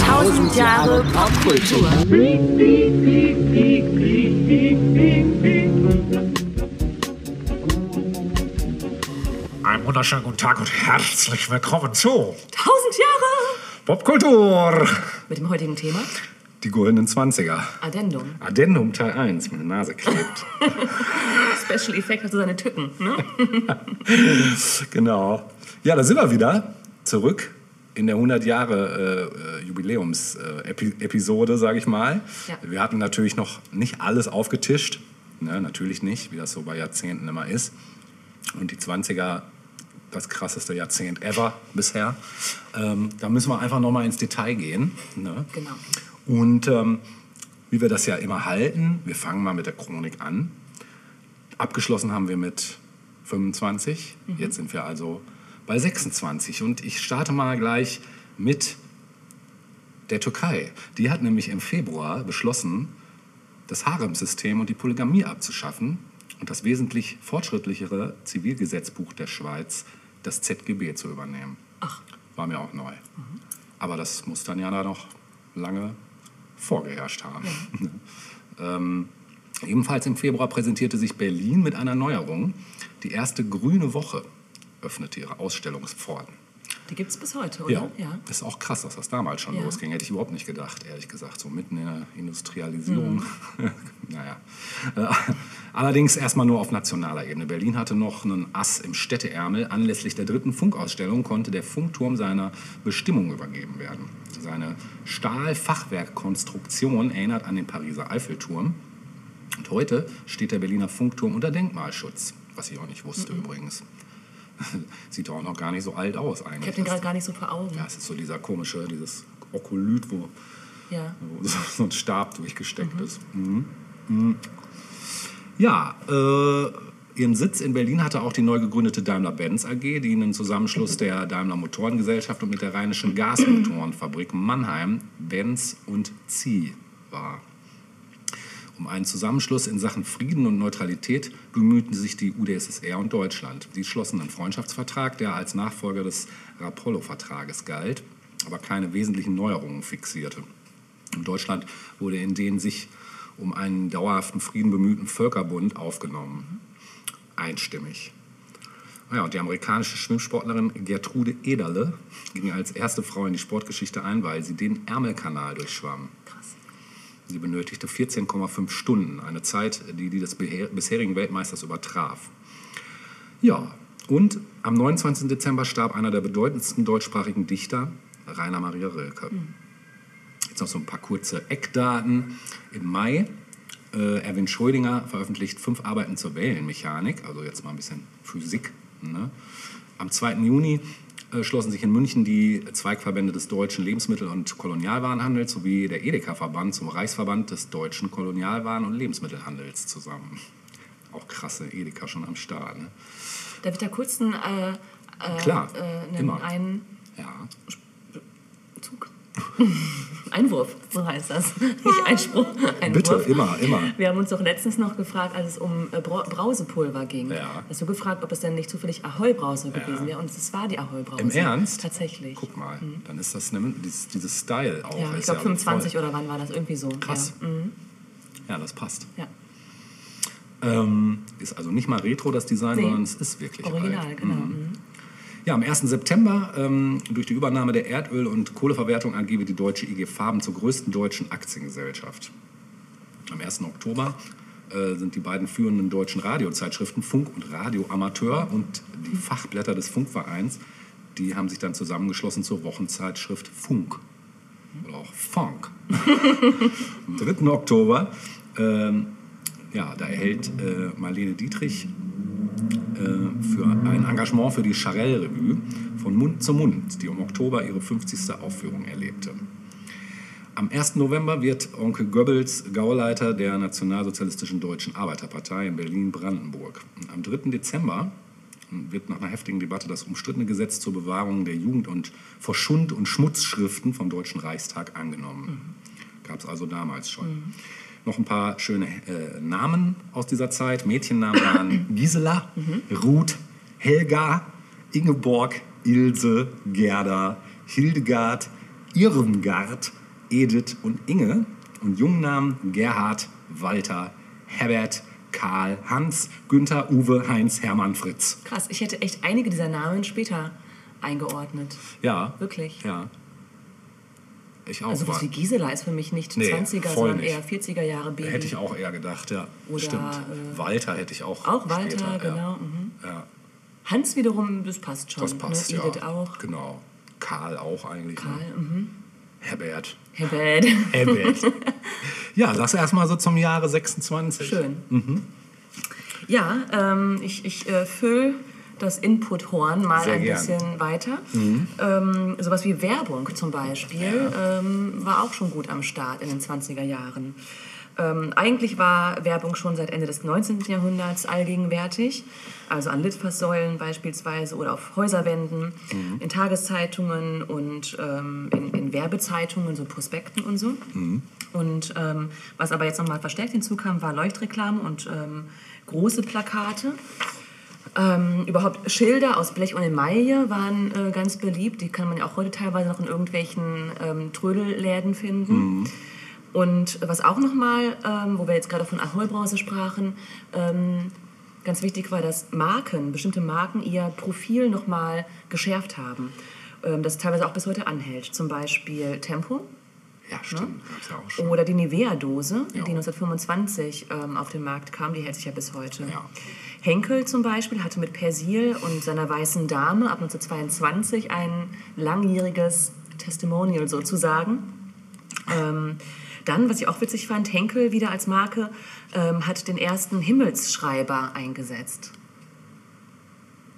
Tausend Jahre Popkultur. Einen wunderschönen guten Tag und herzlich willkommen zu Tausend Jahre! Popkultur. Mit dem heutigen Thema Die goldenen 20er. Addendum. Addendum Teil 1, meine Nase klebt. Special Effekt hat so seine Tücken. Ne? genau. Ja, da sind wir wieder zurück in der 100 Jahre äh, äh, Jubiläums-Episode, sage ich mal. Ja. Wir hatten natürlich noch nicht alles aufgetischt. Ne, natürlich nicht, wie das so bei Jahrzehnten immer ist. Und die 20er, das krasseste Jahrzehnt ever bisher. Ähm, da müssen wir einfach noch mal ins Detail gehen. Ne? Genau. Und ähm, wie wir das ja immer halten, wir fangen mal mit der Chronik an. Abgeschlossen haben wir mit 25. Jetzt sind wir also bei 26. Und ich starte mal gleich mit der Türkei. Die hat nämlich im Februar beschlossen, das Haremsystem und die Polygamie abzuschaffen und das wesentlich fortschrittlichere Zivilgesetzbuch der Schweiz, das ZGB, zu übernehmen. Ach, War mir auch neu. Aber das muss dann ja da noch lange vorgeherrscht haben. ähm, ebenfalls im Februar präsentierte sich Berlin mit einer Neuerung. Die erste grüne Woche öffnete ihre Ausstellungspforten. die gibt es bis heute, oder? Ja, ist auch krass, dass das damals schon Ja. losging. Hätte ich überhaupt nicht gedacht, ehrlich gesagt. So mitten in der Industrialisierung. Mhm. naja. Äh, Allerdings erstmal nur auf nationaler Ebene. Berlin hatte noch einen Ass im Städteärmel. Anlässlich der dritten Funkausstellung konnte der Funkturm seiner Bestimmung übergeben werden. Seine Stahlfachwerkkonstruktion erinnert an den Pariser Eiffelturm. Und heute steht der Berliner Funkturm unter Denkmalschutz. Was ich auch nicht wusste übrigens. Sieht auch noch gar nicht so alt aus Ich eigentlich. habe den gerade gar nicht so vor Augen. Ja, es ist so dieser komische, dieses Okolyt, wo, Ja. wo so ein Stab durchgesteckt ist. Mhm. Mhm. Ja, äh, ihren Sitz in Berlin hatte auch die neu gegründete Daimler-Benz AG, die einen Zusammenschluss der Daimler Motorengesellschaft und mit der Rheinischen Gasmotorenfabrik Mannheim, Benz und Zieh war. Um einen Zusammenschluss in Sachen Frieden und Neutralität bemühten sich die UdSSR und Deutschland. Sie schlossen einen Freundschaftsvertrag, der als Nachfolger des Rapallo-Vertrages galt, aber keine wesentlichen Neuerungen fixierte. In Deutschland wurde in den sich um einen dauerhaften Frieden bemühten Völkerbund aufgenommen. Einstimmig. Ja, und die amerikanische Schwimmsportlerin Gertrude Ederle ging als erste Frau in die Sportgeschichte ein, weil sie den Ärmelkanal durchschwamm. Sie benötigte 14,5 Stunden, eine Zeit, die die des bisherigen Weltmeisters übertraf. Ja, und am 29. Dezember starb einer der bedeutendsten deutschsprachigen Dichter, Rainer Maria Rilke. Jetzt noch so ein paar kurze Eckdaten. Im Mai, äh, Erwin Schrödinger veröffentlicht fünf Arbeiten zur Wellenmechanik, also jetzt mal ein bisschen Physik. Ne? Am 2. Juni schlossen sich in München die Zweigverbände des deutschen Lebensmittel- und Kolonialwarenhandels sowie der Edeka-Verband zum Reichsverband des deutschen Kolonialwaren- und Lebensmittelhandels zusammen. Auch krasse Edeka schon am Start. Ne? Darf ich da kurz einen, äh, äh, Klar, äh, einen immer. Einzug? Ja. Einwurf, so heißt das. Nicht Einspruch, Einwurf. Bitte, immer, immer. Wir haben uns doch letztens noch gefragt, als es um äh, Bra- Brausepulver ging. Ja. Hast du gefragt, ob es denn nicht zufällig Ahoi-Brause gewesen wäre? Und es war die Ahoi-Brause. Im Ernst? Tatsächlich. Guck mal, dann ist das ne, dieses, dieses Style auch. Ja, ich glaube 25 voll. oder wann war das? Irgendwie so. Krass. Ja, mhm. Ja, das passt. ja. Ähm, ist also nicht mal Retro das Design, Nee. sondern es ist wirklich Original, alt. genau. Mhm. Ja, am 1. September, ähm, durch die Übernahme der Erdöl- und Kohleverwertung AG wird die deutsche IG Farben zur größten deutschen Aktiengesellschaft. Am 1. Oktober äh, sind die beiden führenden deutschen Radiozeitschriften Funk und Radio Amateur und die Fachblätter des Funkvereins, die haben sich dann zusammengeschlossen zur Wochenzeitschrift Funk. Oder auch Funk. Am 3. Oktober, ähm, ja, da erhält äh, Marlene Dietrich äh, für ein Engagement für die Charelle-Revue von Mund zu Mund, die im Oktober ihre 50. Aufführung erlebte. Am 1. November wird Onkel Goebbels Gauleiter der Nationalsozialistischen Deutschen Arbeiterpartei in Berlin-Brandenburg. Am 3. Dezember wird nach einer heftigen Debatte das umstrittene Gesetz zur Bewahrung der Jugend- und vor Schund- und Schmutzschriften vom Deutschen Reichstag angenommen. Gab es also damals schon. Noch ein paar schöne äh, Namen aus dieser Zeit. Mädchennamen waren Gisela, Ruth, Helga, Ingeborg, Ilse, Gerda, Hildegard, Irmgard, Edith und Inge und Jungnamen Gerhard, Walter, Herbert, Karl, Hans, Günther, Uwe, Heinz, Hermann, Fritz. Krass, ich hätte echt einige dieser Namen später eingeordnet. Ja. Wirklich? Ja. Ich auch. Also was wie Gisela ist für mich nicht Nee, 20er, voll sondern nicht. eher 40er Jahre Baby. Hätte ich auch eher gedacht, ja. Oder, Stimmt. äh, Walter hätte ich auch. Auch Walter, später, genau. Ja. Mhm. ja, Hans wiederum, das passt schon. das passt, ne? ja. Edith auch. Genau. Karl auch eigentlich. Karl, Ne? mhm. Herbert. Herbert. Herbert. ja, lass erstmal so zum Jahre 26. Schön. Mhm. Ja, ähm, ich, ich äh, fülle das Input-Horn mal Sehr ein gern. bisschen weiter. Ähm, sowas wie Werbung zum Beispiel ähm, war auch schon gut am Start in den 20er Jahren. Ähm, eigentlich war Werbung schon seit Ende des 19. Jahrhunderts allgegenwärtig, also an Litfaßsäulen beispielsweise oder auf Häuserwänden, in Tageszeitungen und ähm, in, in Werbezeitungen, so Prospekten und so. Und ähm, was aber jetzt nochmal verstärkt hinzukam, war Leuchtreklame und ähm, große Plakate. Ähm, überhaupt Schilder aus Blech und Emaille waren äh, ganz beliebt. Die kann man ja auch heute teilweise noch in irgendwelchen ähm, Trödelläden finden. Und was auch nochmal, ähm, wo wir jetzt gerade von Ahoi-Brause sprachen, ähm, ganz wichtig war, dass Marken, bestimmte Marken ihr Profil nochmal geschärft haben. Ähm, das teilweise auch bis heute anhält. Zum Beispiel Tempo. Ja, stimmt. Gab's ja. Oder die Nivea-Dose, die Ja. 1925 ähm, auf den Markt kam, die hält sich ja bis heute. Ja. Henkel zum Beispiel hatte mit Persil und seiner weißen Dame ab 1922 ein langjähriges Testimonial sozusagen. Ähm, dann, was ich auch witzig fand, Henkel wieder als Marke ähm, hat den ersten Himmelsschreiber eingesetzt.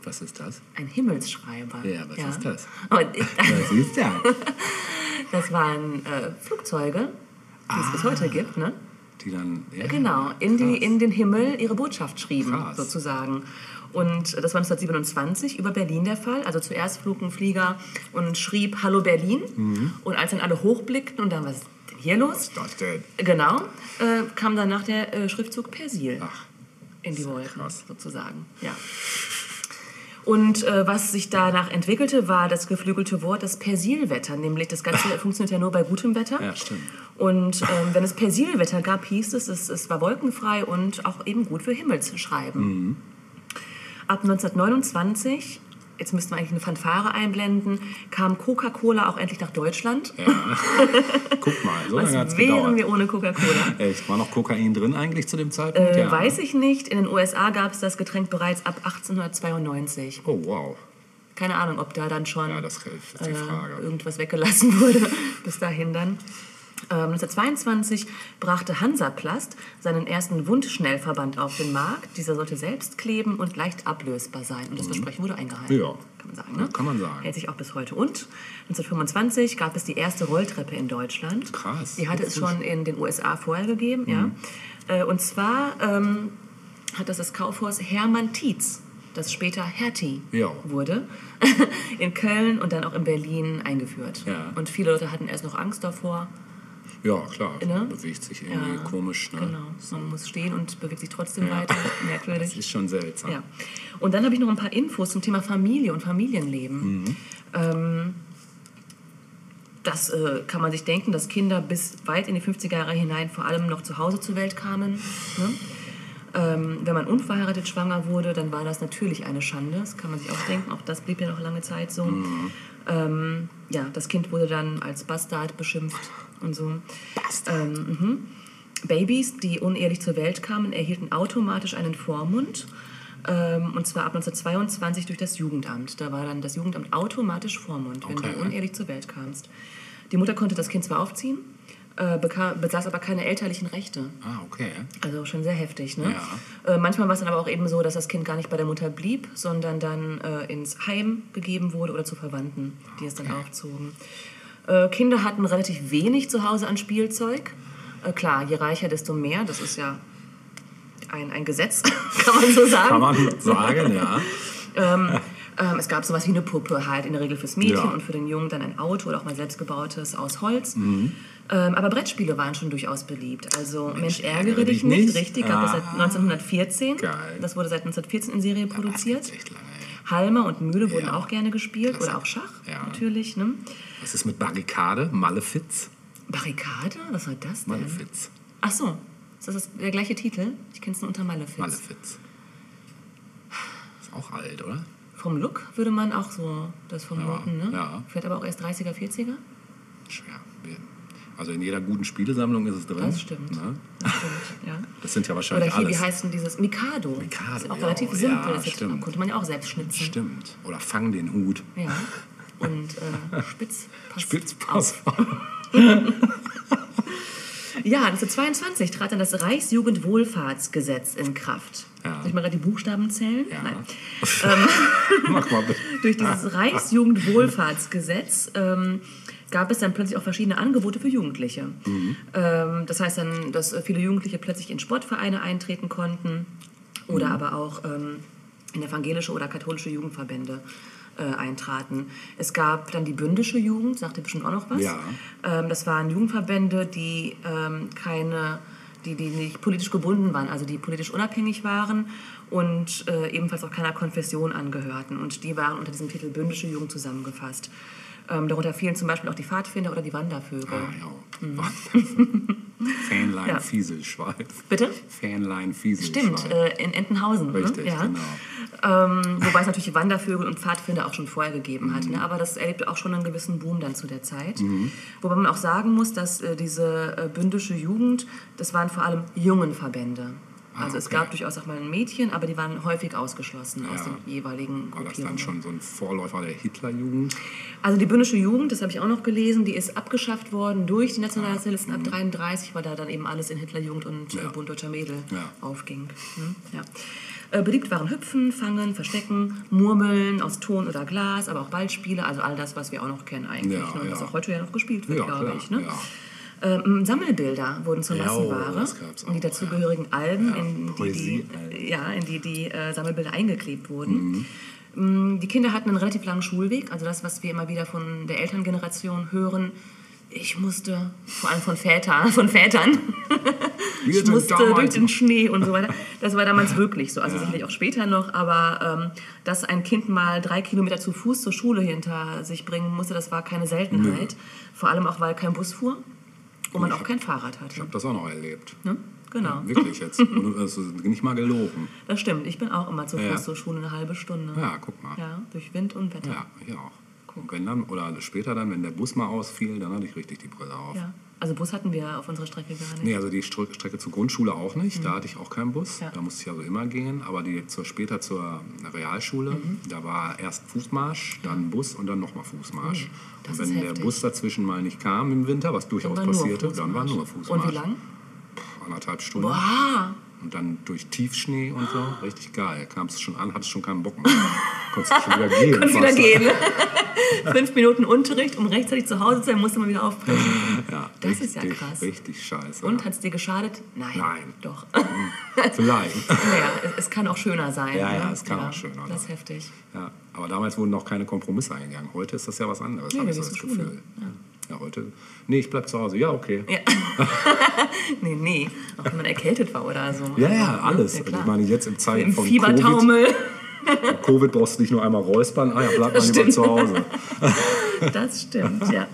Was ist das? Ein Himmelsschreiber. Ja, was ist das? Und ich, Was ist das? das waren äh, Flugzeuge, die es bis heute gibt, ne? Die dann. Ja, Genau, in, die, in den Himmel ihre Botschaft schrieben, Krass. sozusagen. Und das war 1927 über Berlin der Fall. Also zuerst flog ein Flieger und schrieb Hallo Berlin. Mhm. Und als dann alle hochblickten und dann, was denn hier los? Was ist das denn? Genau, äh, kam danach der äh, Schriftzug Persil Ach, in die Wolken, krass. sozusagen. Ja. Und äh, was sich danach entwickelte, war das geflügelte Wort das Persilwetter. Nämlich das Ganze funktioniert ja nur bei gutem Wetter. Ja, stimmt. Und ähm, wenn es Persilwetter gab, hieß es, es, es war wolkenfrei und auch eben gut für Himmelsschreiben. Mhm. Ab 1929, jetzt müssten wir eigentlich eine Fanfare einblenden, kam Coca-Cola auch endlich nach Deutschland. Guck mal, so lange hat es wären gedauert. wir ohne Coca-Cola? Echt? War noch Kokain drin eigentlich zu dem Zeitpunkt? Äh, Weiß ich nicht. In den USA gab es das Getränk bereits ab 1892. Oh, wow. Keine Ahnung, ob da dann schon Ja, das die äh, irgendwas weggelassen wurde bis dahin dann. Ähm, 1922 brachte Hansaplast seinen ersten Wundschnellverband auf den Markt. Dieser sollte selbst kleben und leicht ablösbar sein. Und das Versprechen wurde eingehalten. Mhm. Ja. Kann man sagen. Ja, Ne? kann man sagen. Hält sich auch bis heute. Und 1925 gab es die erste Rolltreppe in Deutschland. Krass. Die hatte es schon in den USA vorher gegeben. Mhm. Ja. Äh, Und zwar ähm, hat das das Kaufhaus Hermann Tietz, das später Hertie Ja. wurde, in Köln und dann auch in Berlin eingeführt. Ja. Und viele Leute hatten erst noch Angst davor. Ja, klar. Ne? Bewegt sich irgendwie Ja, komisch. Ne? Genau, man muss stehen und bewegt sich trotzdem Ja. weiter. Das Merkwürdig. ist schon seltsam. Ja. Und dann habe ich noch ein paar Infos zum Thema Familie und Familienleben. Mhm. Ähm, das äh, kann man sich denken, dass Kinder bis weit in die 50er Jahre hinein vor allem noch zu Hause zur Welt kamen. Ne? Ähm, wenn man unverheiratet schwanger wurde, dann war das natürlich eine Schande. Das kann man sich auch denken. Auch das blieb ja noch lange Zeit so. Ähm, ja, das Kind wurde dann als Bastard beschimpft und so. Ähm, mhm. Babys, die unehelich zur Welt kamen, erhielten automatisch einen Vormund. Ähm, und zwar ab 1922 durch das Jugendamt. Da war dann das Jugendamt automatisch Vormund, wenn Okay. du unehelich zur Welt kamst. Die Mutter konnte das Kind zwar aufziehen, äh, bekam, besaß aber keine elterlichen Rechte. Ah, okay. Also schon sehr heftig. Ne? Ja. Äh, manchmal war es dann aber auch eben so, dass das Kind gar nicht bei der Mutter blieb, sondern dann äh, ins Heim gegeben wurde oder zu Verwandten, die es dann aufzogen. Äh, Kinder hatten relativ wenig zu Hause an Spielzeug. Äh, klar, je reicher, desto mehr. Das ist ja ein, ein Gesetz, kann man so sagen. Kann man sagen, ja. Ähm, es gab sowas wie eine Puppe, halt in der Regel fürs Mädchen Ja. und für den Jungen dann ein Auto oder auch mal selbstgebautes aus Holz. Mhm. Ähm, aber Brettspiele waren schon durchaus beliebt. Also Mensch, ärgere, dich nicht. Richtig, gab es seit Ah. 1914. Geil. Das wurde seit 1914 in Serie produziert. Echt lange, Halmer und Mühle wurden Ja. auch gerne gespielt Klasse. oder auch Schach Ja. natürlich. Ne? Was ist mit Barrikade? Malefiz? Barrikade? Was war das denn? Malefiz. Ach so, ist das, das der gleiche Titel? Ich kenne es nur unter Malefiz. Malefiz. Ist auch alt, oder? Vom Look würde man auch so das vermuten, ne? ja. Vielleicht aber auch erst 30er, 40er? Schwer. Also in jeder guten Spielesammlung ist es drin. Das stimmt. Ne? Das stimmt, ja. Das sind ja Oder wahrscheinlich hier, wie alles. heißt denn dieses Mikado? Mikado, Das ist auch ja, relativ ja, simpel. das jetzt, stimmt. konnte man ja auch selbst schnitzen. Stimmt. Oder fang den Hut. Ja. Und äh, Spitz pass Spitzpass. Ja, 1922 trat dann das Reichsjugendwohlfahrtsgesetz in Kraft. Ja. Soll ich mal gerade die Buchstaben zählen? Ja. Nein. Mach mal bitte. Durch dieses Reichsjugendwohlfahrtsgesetz ähm, gab es dann plötzlich auch verschiedene Angebote für Jugendliche. Ähm, das heißt dann, dass viele Jugendliche plötzlich in Sportvereine eintreten konnten oder aber auch ähm, in evangelische oder katholische Jugendverbände äh, eintraten. Es gab dann die bündische Jugend, sagt ihr bestimmt auch noch was. Ja. Ähm, das waren Jugendverbände, die ähm, keine, die, die nicht politisch gebunden waren, also die politisch unabhängig waren und äh, ebenfalls auch keiner Konfession angehörten. Und die waren unter diesem Titel bündische Jugend zusammengefasst. Ähm, darunter fielen zum Beispiel auch die Pfadfinder oder die Wandervögel. Ah, ja. Fähnlein Mhm. Ja. Fieselschweif. Bitte? Fähnlein Fieselschweif. Stimmt, äh, in Entenhausen. Richtig, ne? ja. genau. Ähm, wobei es natürlich Wandervögel und Pfadfinder auch schon vorher gegeben hat. Mhm. Ne? Aber das erlebte auch schon einen gewissen Boom dann zu der Zeit. Wobei man auch sagen muss, dass äh, diese äh, bündische Jugend, das waren vor allem jungen Verbände. Also es okay. gab durchaus auch mal ein Mädchen, aber die waren häufig ausgeschlossen aus Ja. den jeweiligen War das Gruppierungen. dann schon so ein Vorläufer der Hitlerjugend? Also die bündische Jugend, das habe ich auch noch gelesen, die ist abgeschafft worden durch die Nationalsozialisten Mhm. ab 33, weil da dann eben alles in Hitlerjugend und Ja. äh, Bund Deutscher Mädel Ja. aufging. Hm? Ja. Äh, beliebt waren Hüpfen, Fangen, Verstecken, Murmeln aus Ton oder Glas, aber auch Ballspiele, also all das, was wir auch noch kennen eigentlich, Ja, ne? und was ja. auch heute ja noch gespielt wird, Ja, glaube ich. Ne? Ja. Ähm, Sammelbilder wurden zur Ja, Massenware und die dazugehörigen Alben, Ja, in die die, ja, in die, die äh, Sammelbilder eingeklebt wurden. Mhm. Die Kinder hatten einen relativ langen Schulweg, also das, was wir immer wieder von der Elterngeneration hören. Ich musste, vor allem von Vätern, von Vätern, ich musste durch den Schnee und so weiter. Das war damals wirklich so, also sicherlich auch später noch, aber ähm, dass ein Kind mal drei Kilometer zu Fuß zur Schule hinter sich bringen musste, das war keine Seltenheit. Vor allem auch, weil kein Bus fuhr und man Ich auch hab- kein Fahrrad Ich hatte. habe das auch noch erlebt. Ne? Genau, Wirklich jetzt. Ist nicht mal gelogen. das stimmt. Ich bin auch immer zu Fuß Ja. zur Schule eine halbe Stunde. Ja, guck mal. Ja, durch Wind und Wetter. Ja, ich auch. Und wenn dann, oder später dann, wenn der Bus mal ausfiel, dann hatte ich richtig die Brille auf. Ja. Also Bus hatten wir auf unserer Strecke gar nicht. Nee, also die Str- Strecke zur Grundschule auch nicht. Da hatte ich auch keinen Bus. Mhm. Ja. Da musste ich also immer gehen. Aber die zur, später zur Realschule, Mhm. da war erst Fußmarsch, dann Bus und dann nochmal Fußmarsch. das und wenn der heftig. Bus dazwischen mal nicht kam im Winter, was durchaus nur passierte, dann war nur Fußmarsch. Und wie lang? Anderthalb Stunden. Boah, Und dann durch Tiefschnee und so. Richtig geil. Kamst du schon an, hattest schon keinen Bock mehr. Konntest schon wieder gehen. Konntest wieder gehen. Fünf Minuten Unterricht, um rechtzeitig zu Hause zu sein, musste man wieder aufbrechen. Ja, Das richtig, ist ja krass. Richtig scheiße. Und ja. hat es dir geschadet? Nein. Nein. Doch. Vielleicht. naja, es, es kann auch schöner sein. Ja, ja, ne? es kann auch schöner Das ist sein. heftig. Ja, aber damals wurden noch keine Kompromisse eingegangen. Heute ist das ja was anderes, Nee, habe ich so das Gefühl. Ja. Heute. Nee, ich bleib zu Hause. Ja, okay. Ja. nee, nee. Auch wenn man erkältet war oder so. Ja, ja, Also, alles. Ja, klar. ich meine, jetzt in Zeiten Im von Covid, Fiebertaumel. Covid brauchst du nicht nur einmal räuspern. Ah ja, bleib mal lieber stimmt. zu Hause. Das stimmt, ja.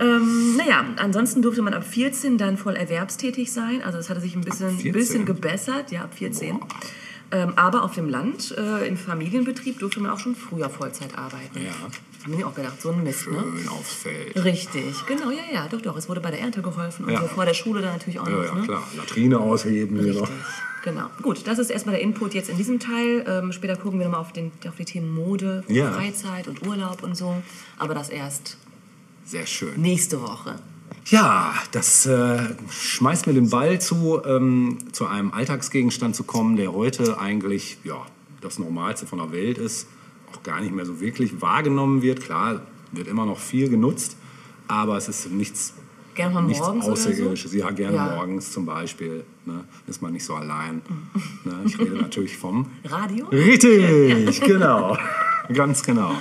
ähm, naja, ansonsten durfte man ab 14 dann voll erwerbstätig sein. Also es hatte sich ein bisschen, 14? bisschen gebessert, ja, ab 14. Ähm, aber auf dem Land, äh, im Familienbetrieb, durfte man auch schon früher Vollzeit arbeiten. Ja. Haben wir auch gedacht, so ein Mist, ne? Schön aufs Feld. Richtig, genau, ja, ja, doch, doch. Es wurde bei der Ernte geholfen und Ja. so vor der Schule dann natürlich auch Ja, noch. ja, ne? klar. Latrine ausheben. Genau. Richtig, genau. Gut, das ist erstmal der Input jetzt in diesem Teil. Ähm, später gucken wir nochmal auf, den- auf die Themen Mode, Ja. Freizeit und Urlaub und so. Aber das erst Sehr schön. nächste Woche. Ja, das äh, schmeißt mir den Ball zu, ähm, zu einem Alltagsgegenstand zu kommen, der heute eigentlich ja, das Normalste von der Welt ist, auch gar nicht mehr so wirklich wahrgenommen wird. Klar, wird immer noch viel genutzt, aber es ist nichts, Gerne mal nichts morgens oder so? Außerirdisches. Ja, gerne Ja. morgens zum Beispiel. Ne? Ist man nicht so allein. ne? Ich rede natürlich vom Radio? Richtig, genau. Ganz genau.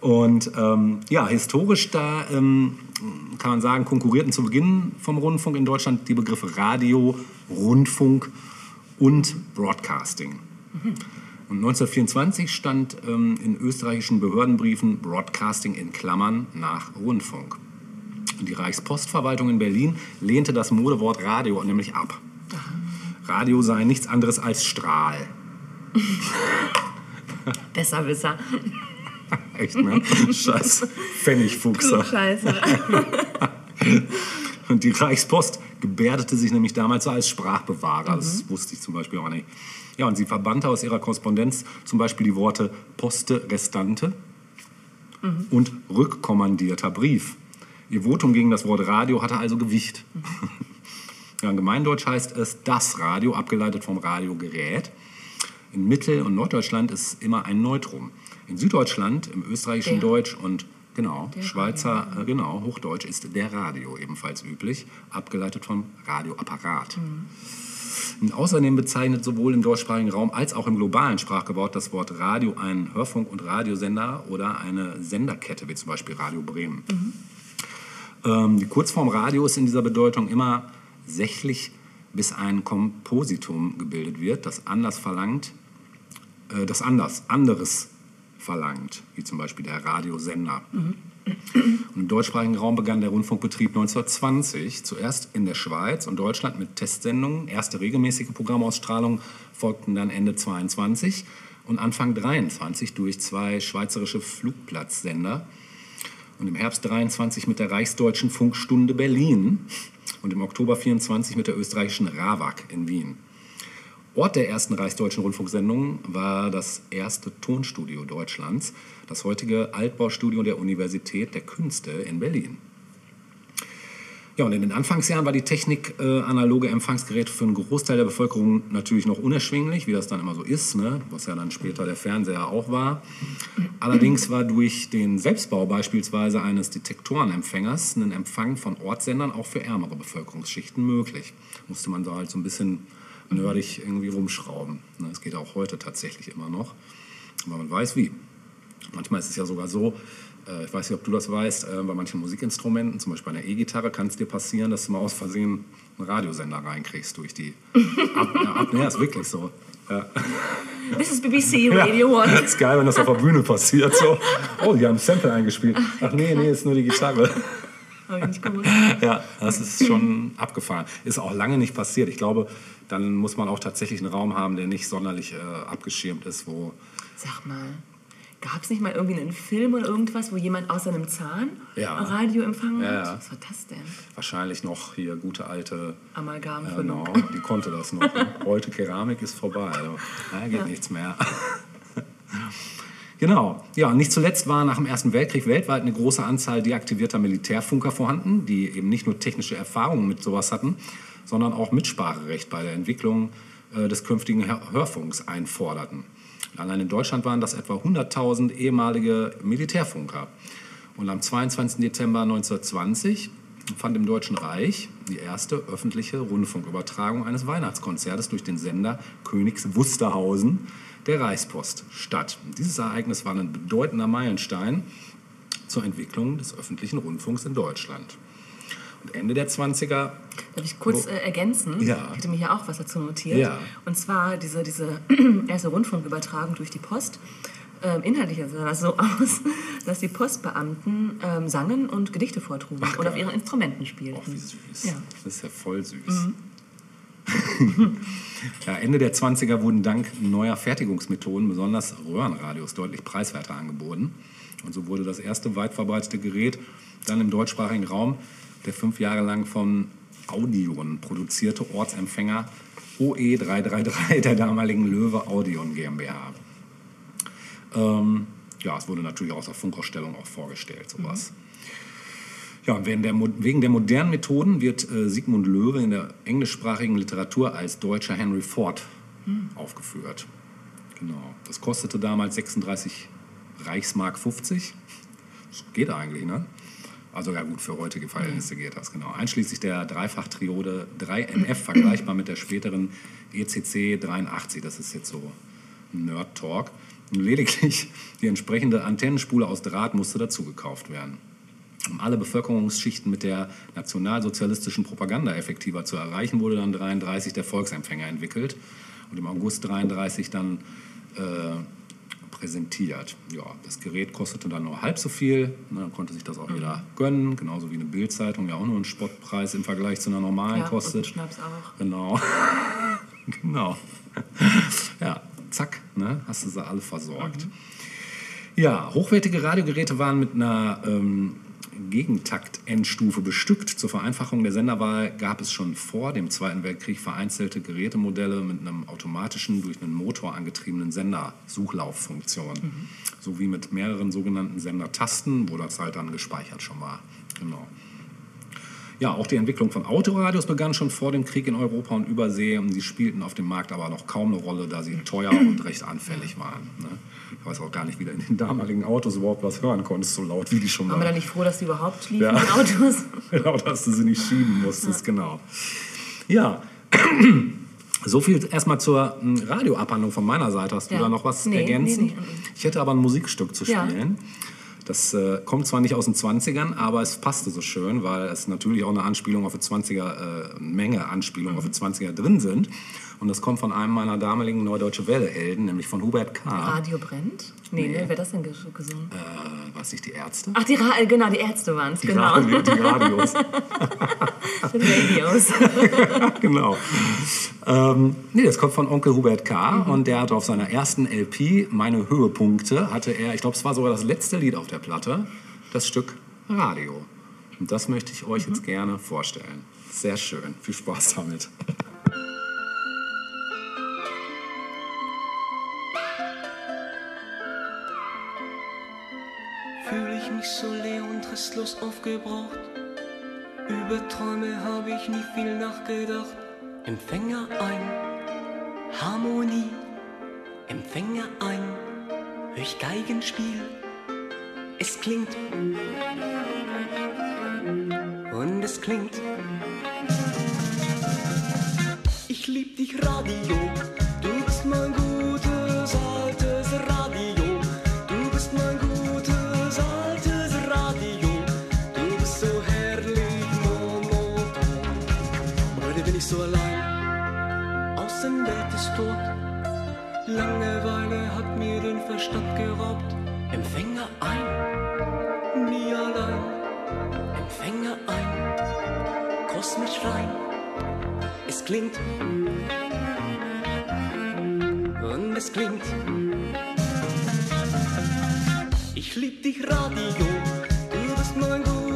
Und ähm, ja, historisch da ähm, kann man sagen, konkurrierten zu Beginn vom Rundfunk in Deutschland die Begriffe Radio, Rundfunk und Broadcasting. Und 1924 stand ähm, in österreichischen Behördenbriefen Broadcasting in Klammern nach Rundfunk. Und die Reichspostverwaltung in Berlin lehnte das Modewort Radio nämlich ab. Radio sei nichts anderes als Strahl. Besserwisser. Echt, ne? Scheiß Pfennigfuchser. Scheiße. Und die Reichspost gebärdete sich nämlich damals so als Sprachbewahrer. Das wusste ich zum Beispiel auch nicht. Ja, und sie verbannte aus ihrer Korrespondenz zum Beispiel die Worte Poste Restante und rückkommandierter Brief. Ihr Votum gegen das Wort Radio hatte also Gewicht. Ja, in Gemeindeutsch heißt es das Radio, abgeleitet vom Radiogerät. In Mittel- und Norddeutschland ist immer ein Neutrum. In Süddeutschland, im österreichischen Der. Deutsch und genau, Der Schweizer, äh, genau, Hochdeutsch ist der Radio ebenfalls üblich, abgeleitet vom Radioapparat. Und außerdem bezeichnet sowohl im deutschsprachigen Raum als auch im globalen Sprachgebrauch das Wort Radio einen Hörfunk- und Radiosender oder eine Senderkette, wie zum Beispiel Radio Bremen. Ähm, die Kurzform Radio ist in dieser Bedeutung immer sächlich, bis ein Kompositum gebildet wird, das anders verlangt, äh, das anders, anderes verlangt, wie zum Beispiel der Radiosender. Und im deutschsprachigen Raum begann der Rundfunkbetrieb 1920, zuerst in der Schweiz und Deutschland mit Testsendungen. Erste regelmäßige Programmausstrahlungen folgten dann Ende 22 und Anfang 23 durch zwei schweizerische Flugplatzsender. Und im Herbst 23 mit der Reichsdeutschen Funkstunde Berlin und im Oktober 24 mit der österreichischen RAWAG in Wien. Ort der ersten reichsdeutschen Rundfunksendungen war das erste Tonstudio Deutschlands, das heutige Altbaustudio der Universität der Künste in Berlin. Ja, und in den Anfangsjahren war die Technik äh, analoge Empfangsgeräte für einen Großteil der Bevölkerung natürlich noch unerschwinglich, wie das dann immer so ist, ne? was ja dann später der Fernseher auch war. Allerdings war durch den Selbstbau beispielsweise eines Detektorenempfängers ein Empfang von Ortssendern auch für ärmere Bevölkerungsschichten möglich. Musste man da halt so ein bisschen nerdig irgendwie rumschrauben. Ne? Das geht auch heute tatsächlich immer noch, aber man weiß wie. Manchmal ist es ja sogar so, äh, ich weiß nicht, ob du das weißt, äh, bei manchen Musikinstrumenten, zum Beispiel bei einer E-Gitarre, kann es dir passieren, dass du mal aus Versehen einen Radiosender reinkriegst durch die. Ab, ja, ab, ja, ist wirklich so. Ja. This is BBC Radio Ja, 1. ist geil, wenn das auf der Bühne passiert. So. Oh, die haben ein Sample eingespielt. Ach nee, nee, ist nur die Gitarre. Hab ich nicht gewusst. Ja, das ist schon abgefahren. Ist auch lange nicht passiert. Ich glaube, dann muss man auch tatsächlich einen Raum haben, der nicht sonderlich äh, abgeschirmt ist, wo. Sag mal, gab es nicht mal irgendwie einen Film oder irgendwas, wo jemand aus seinem Zahn Ja. Radio empfangen Ja, hat? ja. Was war das denn? Wahrscheinlich noch hier gute alte Amalgamfüllung. Genau, die konnte das noch. Ne? Heute Keramik ist vorbei. Also, da geht Ja. nichts mehr. Genau. Ja, und nicht zuletzt war nach dem Ersten Weltkrieg weltweit eine große Anzahl deaktivierter Militärfunker vorhanden, die eben nicht nur technische Erfahrungen mit sowas hatten, sondern auch Mitspracherecht bei der Entwicklung äh, des künftigen Hör Hörfunks einforderten. Allein in Deutschland waren das etwa 100.000 ehemalige Militärfunker. Und am 22. Dezember 1920 fand im Deutschen Reich die erste öffentliche Rundfunkübertragung eines Weihnachtskonzertes durch den Sender Königs Wusterhausen der Reichspost statt. Dieses Ereignis war ein bedeutender Meilenstein zur Entwicklung des öffentlichen Rundfunks in Deutschland. Und Ende der 20er Darf ich kurz äh, ergänzen? Ja. Ich hätte mir hier auch was dazu notiert. Ja. Und zwar diese, diese erste Rundfunkübertragung durch die Post. Ähm, inhaltlich sah das so aus, dass die Postbeamten ähm, sangen und Gedichte vortrugen Ach, und auf ihren Instrumenten spielten. Oh, wie süß. Ja. Mhm. Das ist ja voll süß. ja, Ende der 20er wurden dank neuer Fertigungsmethoden besonders Röhrenradios deutlich preiswerter angeboten. Und so wurde das erste weit verbreitete Gerät dann im deutschsprachigen Raum der fünf Jahre lang von Audion produzierte Ortsempfänger OE333 der damaligen Löwe Audion GmbH. Ähm, ja, es wurde natürlich aus der Funkausstellung auch vorgestellt, sowas. Ja, und wegen der, wegen der modernen Methoden wird äh, Sigmund Löwe in der englischsprachigen Literatur als deutscher Henry Ford aufgeführt. Genau. Das kostete damals 36 Reichsmark 50. Das geht eigentlich, ne? Also ja gut, für heutige Verhältnisse geht das, genau. Einschließlich der Dreifachtriode 3NF, vergleichbar mit der späteren ECC 83. Das ist jetzt so Nerd-Talk. Lediglich die entsprechende Antennenspule aus Draht musste dazu gekauft werden. Um alle Bevölkerungsschichten mit der nationalsozialistischen Propaganda effektiver zu erreichen, wurde dann 33 der Volksempfänger entwickelt und im August 33 dann äh, präsentiert. Ja, das Gerät kostete dann nur halb so viel, ne, dann konnte sich das auch Mhm. jeder gönnen, genauso wie eine Bildzeitung ja auch nur einen Spottpreis im Vergleich zu einer normalen Ja, und kostet. ein Schnaps auch. Genau. genau. Ja, zack, ne, hast du sie alle versorgt. Ja, hochwertige Radiogeräte waren mit einer ähm, Gegentakt-Endstufe bestückt. Zur Vereinfachung der Senderwahl gab es schon vor dem Zweiten Weltkrieg vereinzelte Gerätemodelle mit einem automatischen, durch einen Motor angetriebenen Sendersuchlauffunktion. Sowie mit mehreren sogenannten Sendertasten, wo das halt dann gespeichert schon war. Genau. Ja, auch die Entwicklung von Autoradios begann schon vor dem Krieg in Europa und Übersee. Die spielten auf dem Markt aber noch kaum eine Rolle, da sie teuer und recht anfällig waren. Ne? Ich weiß auch gar nicht, wie du in den damaligen Autos überhaupt was hören konntest, so laut wie die schon Waren wir da waren. nicht froh, dass die überhaupt liefen, Ja. die Autos? Genau, dass du sie nicht schieben musstest, genau. Ja, so viel erstmal zur m, Radioabhandlung von meiner Seite. Hast du Ja. da noch was Nee, ergänzen? nee, nee. Ich hätte aber ein Musikstück zu Ja. Das äh, kommt zwar nicht aus den 20ern, aber es passte so schön, weil es natürlich auch eine Anspielung auf die 20er, äh, Menge Anspielungen auf die 20er drin sind. Und das kommt von einem meiner damaligen Neudeutsche Welle-Helden, nämlich von Hubert K. Radio brennt? Nee, ne? Wer hat das denn ges- gesungen? Äh, weiß nicht, die Ärzte? Ach, die Ra genau, die Ärzte waren es, genau. Radio, die Radios. Radios. genau. Ähm, nee, das kommt von Onkel Hubert K. Und der hat auf seiner ersten LP, Meine Höhepunkte, hatte er, ich glaube, es war sogar das letzte Lied auf der Platte, das Stück Radio. Und das möchte ich euch jetzt gerne vorstellen. Sehr schön. Viel Spaß damit. Fühle ich mich so leer und restlos aufgebraucht. Über Träume habe ich nie viel nachgedacht. Empfänger ein, Harmonie. Empfänger ein, hör ich Geigenspiel. Es klingt und es klingt. Ich lieb dich Radio, den Verstand geraubt. Empfänger ein, nie allein. Empfänger ein, kosmisch rein. Es klingt und es klingt. Ich lieb dich Radio, du bist mein gutes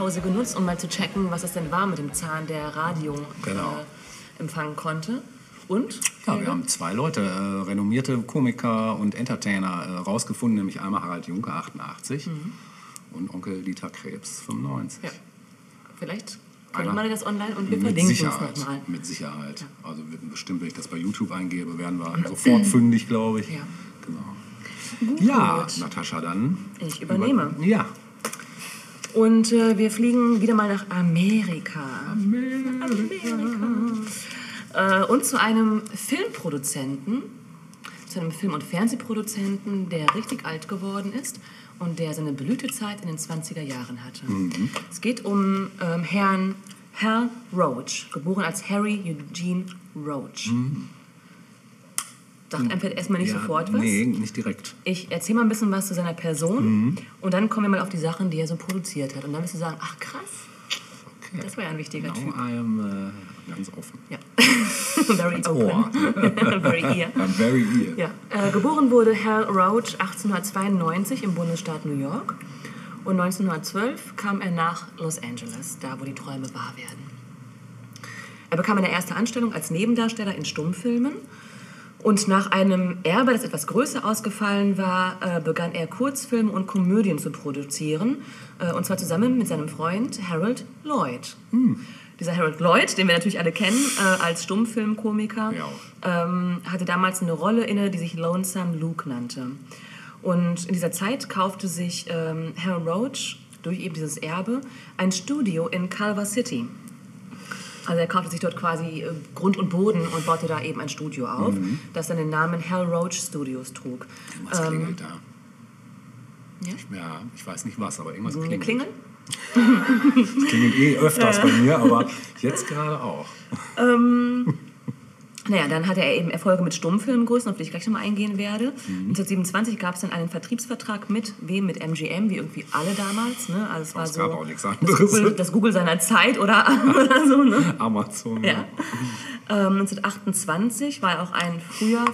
Pause genutzt, um mal zu checken, was es denn war mit dem Zahn, der Radio Genau. äh, empfangen konnte. Und? Ja, wir haben zwei Leute, äh, renommierte Komiker und Entertainer äh, rausgefunden, nämlich einmal Harald Junke, 88 und Onkel Dieter Krebs, 95. Mhm. Ja. Vielleicht Einer- man das online und wir Mit verlinken es Sicherheit, nochmal. mit Sicherheit. Also wird- bestimmt, wenn ich das bei YouTube eingebe, werden wir sofort fündig, glaube ich. Ja. Genau. Ja, Natascha, dann. Ich übernehme. Über, ja. Und äh, wir fliegen wieder mal nach Amerika. Äh, und zu einem Filmproduzenten, zu einem Film- und Fernsehproduzenten, der richtig alt geworden ist und der seine Blütezeit in den 20er Jahren hatte. Es geht um ähm, Herrn Hal Roach, geboren als Harry Eugene Roach. Sagt einfach erstmal nicht ja, sofort was. Nee, nicht direkt. Ich erzähle mal ein bisschen was zu seiner Person und dann kommen wir mal auf die Sachen, die er so produziert hat. Und dann wirst du sagen, ach krass, Okay. das war ja ein wichtiger Now Typ. I am äh, ganz offen. Ja. Very Ganz open. Very ear. I'm very ear. Ja. Äh, geboren wurde Hal Roach 1892 im Bundesstaat New York. Und 1912 kam er nach Los Angeles, da wo die Träume wahr werden. Er bekam eine erste Anstellung als Nebendarsteller in Stummfilmen. Und nach einem Erbe, das etwas größer ausgefallen war, äh, begann er Kurzfilme und Komödien zu produzieren. Äh, und zwar zusammen mit seinem Freund Harold Lloyd. Dieser Harold Lloyd, den wir natürlich alle kennen äh, als Stummfilmkomiker, Ja. ähm, hatte damals eine Rolle inne, die sich Lonesome Luke nannte. Und in dieser Zeit kaufte sich ähm, Harold Roach durch eben dieses Erbe ein Studio in Culver City. Also er kaufte sich dort quasi äh, Grund und Boden und baute da eben ein Studio auf, das dann den Namen Hal Roach Studios trug. Was klingelt da? Ja? Ja, ich weiß nicht was, aber irgendwas Eine klingelt. Klingel? Das klingelt eh öfters bei mir, aber jetzt gerade auch. Naja, dann hatte er eben Erfolge mit Stummfilmgrößen, auf die ich gleich nochmal eingehen werde. Mhm. 1927 gab es dann einen Vertriebsvertrag mit wem? Mit MGM, wie irgendwie alle damals. Ne? Also es war so gab auch nichts das anderes. Google, das Google seiner Zeit oder, oder so. Ne? Amazon. Ja. Ähm, 1928 war er auch ein früher,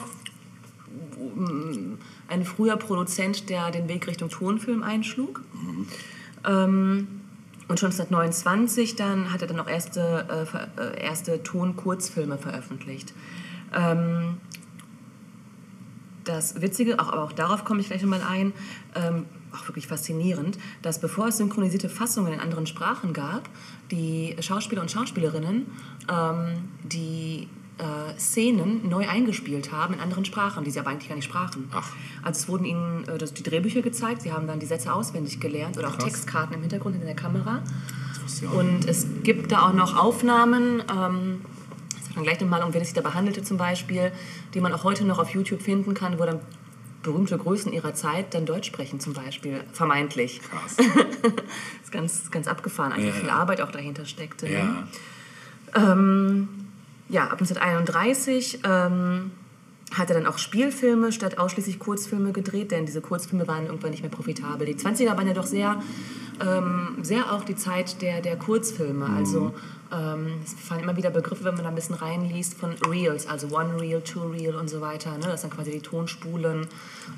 ein früher Produzent, der den Weg Richtung Tonfilm einschlug. Ähm, und schon 1929 dann hat er dann auch erste, äh, äh, erste Ton-Kurzfilme veröffentlicht. Ähm, das Witzige, auch, aber auch darauf komme ich gleich nochmal ein, ähm, auch wirklich faszinierend, dass bevor es synchronisierte Fassungen in anderen Sprachen gab, die Schauspieler und Schauspielerinnen ähm, die äh, Szenen neu eingespielt haben in anderen Sprachen, die sie aber eigentlich gar nicht sprachen. Ach. Also es wurden ihnen äh, das, die Drehbücher gezeigt, sie haben dann die Sätze auswendig gelernt oder auch Krass. Textkarten im Hintergrund hinter der Kamera. Auch Und es gibt da auch noch Aufnahmen, ähm, das sagt dann gleich nochmal, um wen es sich da behandelte zum Beispiel, die man auch heute noch auf YouTube finden kann, wo dann berühmte Größen ihrer Zeit dann Deutsch sprechen zum Beispiel, vermeintlich. Krass. Das ist ganz, ganz abgefahren, einfach Ja. viel Arbeit auch dahinter steckte. ne? Ja. Ja, ab 1931 ähm, hat er dann auch Spielfilme statt ausschließlich Kurzfilme gedreht, denn diese Kurzfilme waren irgendwann nicht mehr profitabel. Die 20er waren ja doch sehr, ähm, sehr auch die Zeit der, der Kurzfilme. Also ähm, es fallen immer wieder Begriffe, wenn man da ein bisschen reinliest, von Reels, also One Reel, Two Reel und so weiter. Ne? Das sind quasi die Tonspulen.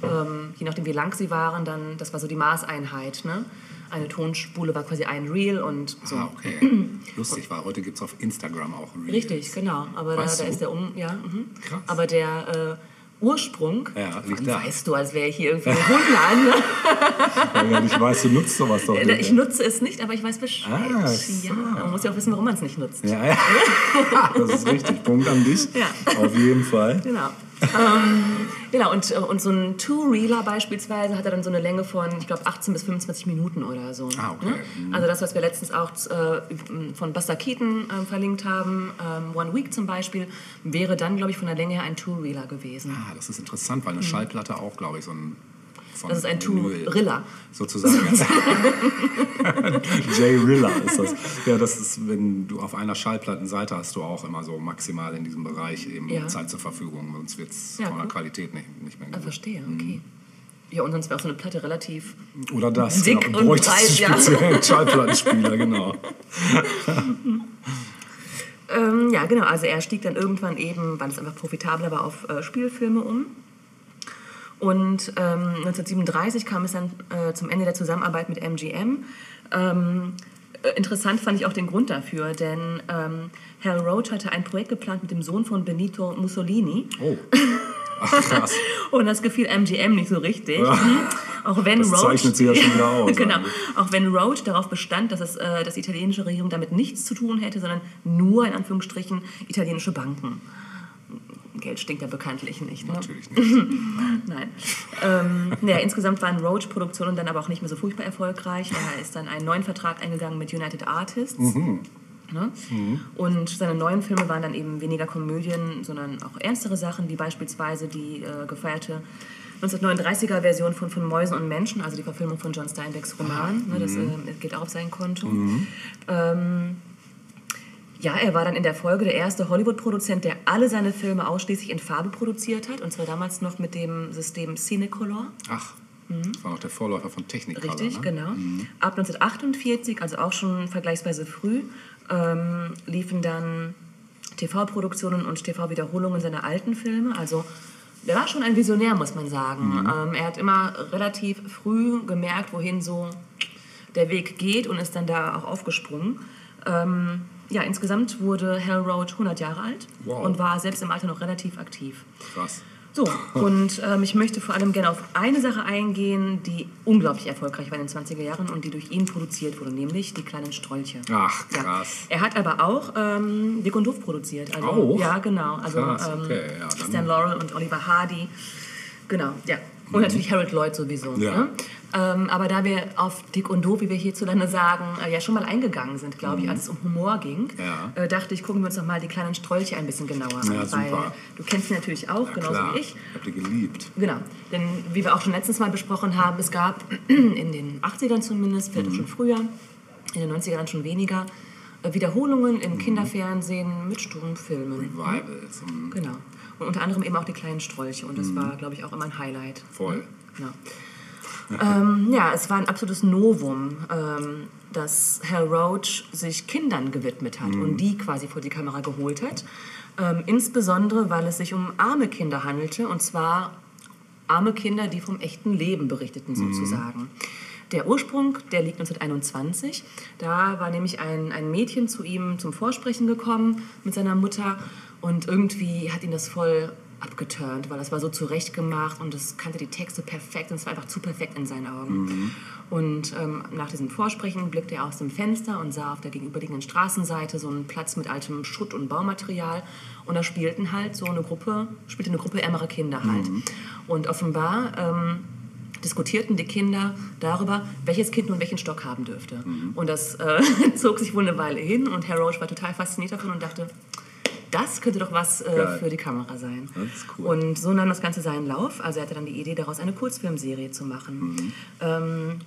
Ähm, je nachdem, wie lang sie waren, dann, das war so die Maßeinheit. Ne? Eine Tonspule war quasi ein Reel und so. Ah, okay. Lustig war, heute gibt es auf Instagram auch Reels. Richtig, genau. Aber da, da ist der um, ja, mhm. Krass. Aber der äh, Ursprung, Ja, liegt da. weißt du, als wäre ich hier irgendwie ein Hundladen. Ja nicht weiß, du nutzt sowas doch nicht. ich nutze es nicht, aber ich weiß Bescheid. Ah, so. Ja, man muss ja auch wissen, warum man es nicht nutzt. Ja, ja. Das ist richtig. Punkt an dich. Ja. Auf jeden Fall. Genau. Ähm, genau, und, äh, und so ein Two-Reeler beispielsweise hat er dann so eine Länge von, ich glaube, 18 bis 25 Minuten oder so. Ah, okay. Ne? Also das, was wir letztens auch äh, von Buster Keaton ähm, verlinkt haben, ähm, One Week zum Beispiel, wäre dann, glaube ich, von der Länge her ein Two-Reeler gewesen. Ah, das ist interessant, weil eine Schallplatte auch, glaube ich, so ein. Von Mhm. Das ist ein Two-Riller. Sozusagen. J-Riller ist das. Ja, das ist, wenn du auf einer Schallplattenseite hast du auch immer so maximal in diesem Bereich eben Ja. Zeit zur Verfügung, sonst wird es Ja, von der gut. Qualität nicht, nicht mehr Ah, gut. verstehe, okay. Ja, und sonst wäre auch so eine Platte relativ Oder das, Dick genau. und breit, ja. speziellen Schallplattenspieler, genau. Ähm, ja, genau. Also er stieg dann irgendwann eben, weil es einfach profitabler war, auf äh, Spielfilme um. Und ähm, 1937 kam es dann äh, zum Ende der Zusammenarbeit mit MGM. Ähm, Äh, Interessant fand ich auch den Grund dafür, denn ähm, Hal Roach hatte ein Projekt geplant mit dem Sohn von Benito Mussolini Oh. Ach, krass. und das gefiel MGM nicht so richtig. Ja. Auch wenn Das Roach, zeichnet sie ja schon wieder aus, genau. eigentlich. Auch wenn Roach darauf bestand, dass, es, äh, dass die italienische Regierung damit nichts zu tun hätte, sondern nur in Anführungsstrichen italienische Banken. Geld stinkt ja bekanntlich nicht. Ne? Natürlich nicht. Nein. Ähm, naja, insgesamt waren Roach-Produktionen dann aber auch nicht mehr so furchtbar erfolgreich. Er ist dann einen neuen Vertrag eingegangen mit United Artists. Ne? Und seine neuen Filme waren dann eben weniger Komödien, sondern auch ernstere Sachen, wie beispielsweise die äh, gefeierte 1939er-Version von Von Mäusen und Menschen, also die Verfilmung von John Steinbecks Roman. Ne, das äh, geht auch auf sein Konto. Ähm, ja, er war dann in der Folge der erste Hollywood-Produzent, der alle seine Filme ausschließlich in Farbe produziert hat. Und zwar damals noch mit dem System Cinecolor. Ach, das war noch der Vorläufer von Technicolor. Richtig, ne? genau. Ab 1948, also auch schon vergleichsweise früh, ähm, liefen dann TV-Produktionen und TV-Wiederholungen seiner alten Filme. Also der war schon ein Visionär, muss man sagen. Ähm, er hat immer relativ früh gemerkt, wohin so der Weg geht und ist dann da auch aufgesprungen. Ähm, ja, insgesamt wurde Hal Roach 100 Jahre alt Wow. und war selbst im Alter noch relativ aktiv. Krass. So, und ähm, ich möchte vor allem gerne auf eine Sache eingehen, die unglaublich erfolgreich war in den 20er Jahren und die durch ihn produziert wurde, nämlich die kleinen Strolche. Ach, Ja. krass. Er hat aber auch ähm, Dick und Doof produziert. Also, Auch? Ja, genau. Also Krass, ähm, okay, ja, Stan Laurel und Oliver Hardy. Genau, ja. Und natürlich Harold Lloyd sowieso. Ja. Ne? Ähm, aber da wir auf Dick und Doof, wie wir hierzulande sagen, äh, ja schon mal eingegangen sind, glaube ich, als es um Humor ging, Mhm. Ja. äh, dachte ich, gucken wir uns noch mal die kleinen Strolche ein bisschen genauer Ja, an. Weil super. du kennst sie natürlich auch, Ja, genauso klar. wie ich. Habt ihr geliebt. Genau, denn wie wir auch schon letztens mal besprochen haben, es gab in den 80ern zumindest, vielleicht auch schon früher, in den 90ern schon weniger, äh, Wiederholungen im Kinderfernsehen mit Stummfilmen. Revivals. Genau. Und unter anderem eben auch die kleinen Strolche. Und das war, glaube ich, auch immer ein Highlight. Voll. Genau. ähm, ja, es war ein absolutes Novum, ähm, dass Hal Roach sich Kindern gewidmet hat und die quasi vor die Kamera geholt hat. Ähm, insbesondere, weil es sich um arme Kinder handelte und zwar arme Kinder, die vom echten Leben berichteten sozusagen. Der Ursprung, der liegt 1921. Da war nämlich ein, ein Mädchen zu ihm zum Vorsprechen gekommen mit seiner Mutter und irgendwie hat ihn das voll abgeturnt, weil das war so zurechtgemacht und es kannte die Texte perfekt und es war einfach zu perfekt in seinen Augen. Und ähm, nach diesem Vorsprechen blickte er aus dem Fenster und sah auf der gegenüberliegenden Straßenseite so einen Platz mit altem Schutt und Baumaterial und da spielten halt so eine Gruppe, spielte eine Gruppe ärmerer Kinder halt. Und offenbar ähm, diskutierten die Kinder darüber, welches Kind nun welchen Stock haben dürfte. Und das äh, zog sich wohl eine Weile hin und Herr Roach war total fasziniert davon und dachte, das könnte doch was äh, für die Kamera sein. Cool. Und so nahm das Ganze seinen Lauf. Also er hatte dann die Idee, daraus eine Kurzfilmserie zu machen. Ähm,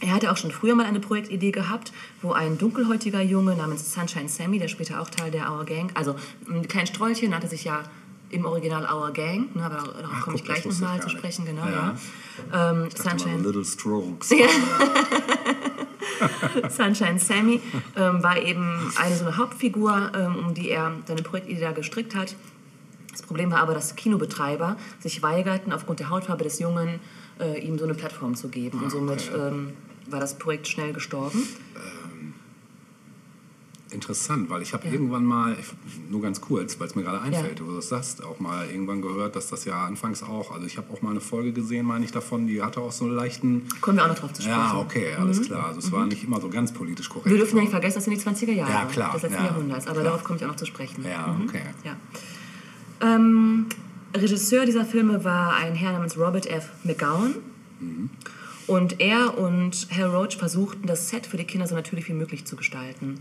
er hatte auch schon früher mal eine Projektidee gehabt, wo ein dunkelhäutiger Junge namens Sunshine Sammy, der später auch Teil der Our Gang, also ein kleines Strolchen nannte sich ja im Original Our Gang, ne, aber darauf komme ich gleich nochmal zu sprechen, genau, Ja. ja. Ähm, Sunshine, Little Strokes. Sunshine Sammy ähm, war eben eine so eine Hauptfigur, ähm, um die er seine Projektidee da gestrickt hat. Das Problem war aber, dass Kinobetreiber sich weigerten, aufgrund der Hautfarbe des Jungen äh, ihm so eine Plattform zu geben. Und somit ähm, war das Projekt schnell gestorben. Interessant, weil ich habe irgendwann mal, nur ganz kurz, weil es mir gerade einfällt, Ja. wo du das sagst, auch mal irgendwann gehört, dass das ja anfangs auch, also ich habe auch mal eine Folge gesehen, meine ich davon, die hatte auch so einen leichten, Kommen wir auch noch drauf zu sprechen. ja, okay, alles klar, also es war nicht immer so ganz politisch korrekt. Wir dürfen ja nicht vergessen, das sind die 20er Jahre Ja, klar, des letzten ja, Jahrhunderts. Aber klar. darauf komme ich auch noch zu sprechen. Ja, okay. Ja. Ähm, Regisseur dieser Filme war ein Herr namens Robert F. McGowan. Und er und Hal Roach versuchten, das Set für die Kinder so natürlich wie möglich zu gestalten.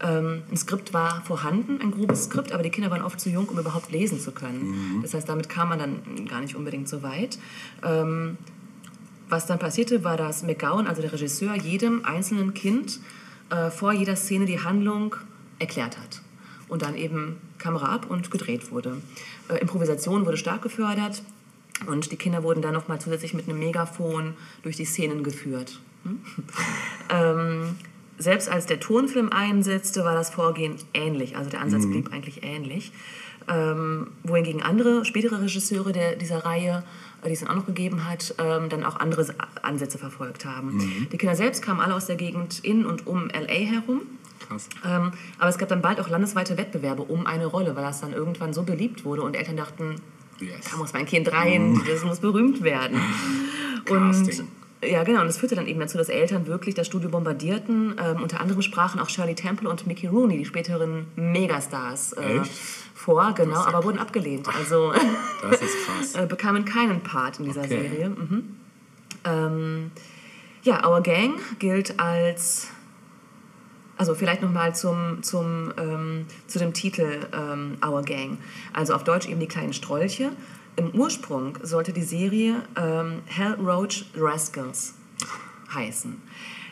Ähm, ein Skript war vorhanden, ein grobes Skript, aber die Kinder waren oft zu jung, um überhaupt lesen zu können. Das heißt, damit kam man dann gar nicht unbedingt so weit. Ähm, was dann passierte, war, dass McGowan, also der Regisseur, jedem einzelnen Kind äh, vor jeder Szene die Handlung erklärt hat. Und dann eben Kamera ab und gedreht wurde. Äh, Improvisation wurde stark gefördert und die Kinder wurden dann nochmal zusätzlich mit einem Megafon durch die Szenen geführt. Hm? ähm, selbst als der Tonfilm einsetzte, war das Vorgehen ähnlich. Also der Ansatz blieb eigentlich ähnlich. Ähm, wohingegen andere, spätere Regisseure der, dieser Reihe, äh, die es dann auch noch gegeben hat, ähm, dann auch andere Ansätze verfolgt haben. Die Kinder selbst kamen alle aus der Gegend in und um L.A. herum. Krass. Ähm, aber es gab dann bald auch landesweite Wettbewerbe um eine Rolle, weil das dann irgendwann so beliebt wurde und Eltern dachten, Yes. da muss mein Kind rein, das muss berühmt werden. Casting. Und ja, genau, und das führte dann eben dazu, dass Eltern wirklich das Studio bombardierten. Ähm, unter anderem sprachen auch Shirley Temple und Mickey Rooney, die späteren Megastars, äh, vor, genau, aber wurden abgelehnt. Also Das ist krass. äh, bekamen keinen Part in dieser Okay. Serie. Mhm. Ähm, ja, Our Gang gilt als, also vielleicht nochmal zum, zum, ähm, zu dem Titel ähm, Our Gang. Also auf Deutsch eben die kleinen Strolche. Im Ursprung sollte die Serie ähm, Hell Roach Rascals heißen.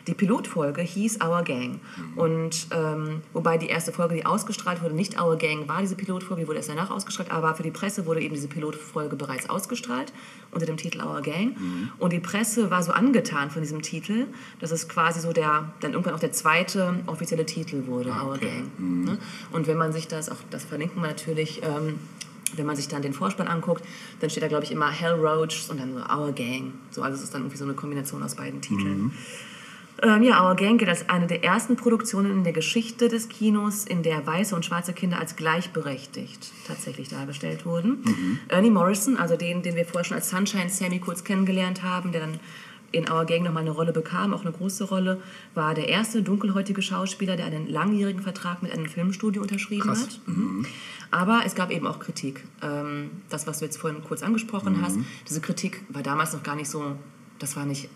Die Pilotfolge hieß Our Gang. Und ähm, wobei die erste Folge, die ausgestrahlt wurde, nicht Our Gang war, diese Pilotfolge, die wurde erst danach ausgestrahlt, aber für die Presse wurde eben diese Pilotfolge bereits ausgestrahlt unter dem Titel Our Gang. Und die Presse war so angetan von diesem Titel, dass es quasi so der, dann irgendwann auch der zweite offizielle Titel wurde, Our okay. Gang. Ne? Und wenn man sich das, auch das verlinken wir natürlich, ähm, wenn man sich dann den Vorspann anguckt, dann steht da, glaube ich, immer Hell Roach und dann so Our Gang. So, also es ist dann irgendwie so eine Kombination aus beiden Titeln. Ähm, ja, Our Gang gilt als eine der ersten Produktionen in der Geschichte des Kinos, in der weiße und schwarze Kinder als gleichberechtigt tatsächlich dargestellt wurden. Ernie Morrison, also den, den wir vorher schon als Sunshine Sammy kurz kennengelernt haben, der dann in Our Gang nochmal eine Rolle bekam, auch eine große Rolle, war der erste dunkelhäutige Schauspieler, der einen langjährigen Vertrag mit einem Filmstudio unterschrieben Krass. hat. Mhm. Aber es gab eben auch Kritik. Ähm, das, was du jetzt vorhin kurz angesprochen hast, diese Kritik war damals noch gar nicht so, das war nicht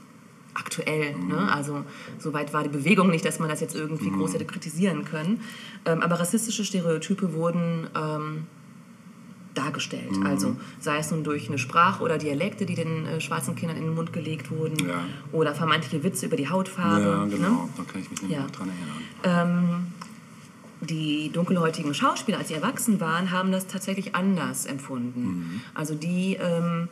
aktuell. Ne? Also so weit war die Bewegung nicht, dass man das jetzt irgendwie groß hätte kritisieren können. Ähm, aber rassistische Stereotype wurden ähm, dargestellt. Also sei es nun durch eine Sprache oder Dialekte, die den äh, schwarzen Kindern in den Mund gelegt wurden, Ja. oder vermeintliche Witze über die Hautfarbe. Ja, Ne? genau. Da kann ich mich nämlich Ja. dran erinnern. die dunkelhäutigen Schauspieler, als sie erwachsen waren, haben das tatsächlich anders empfunden. Mhm. Also die ähm,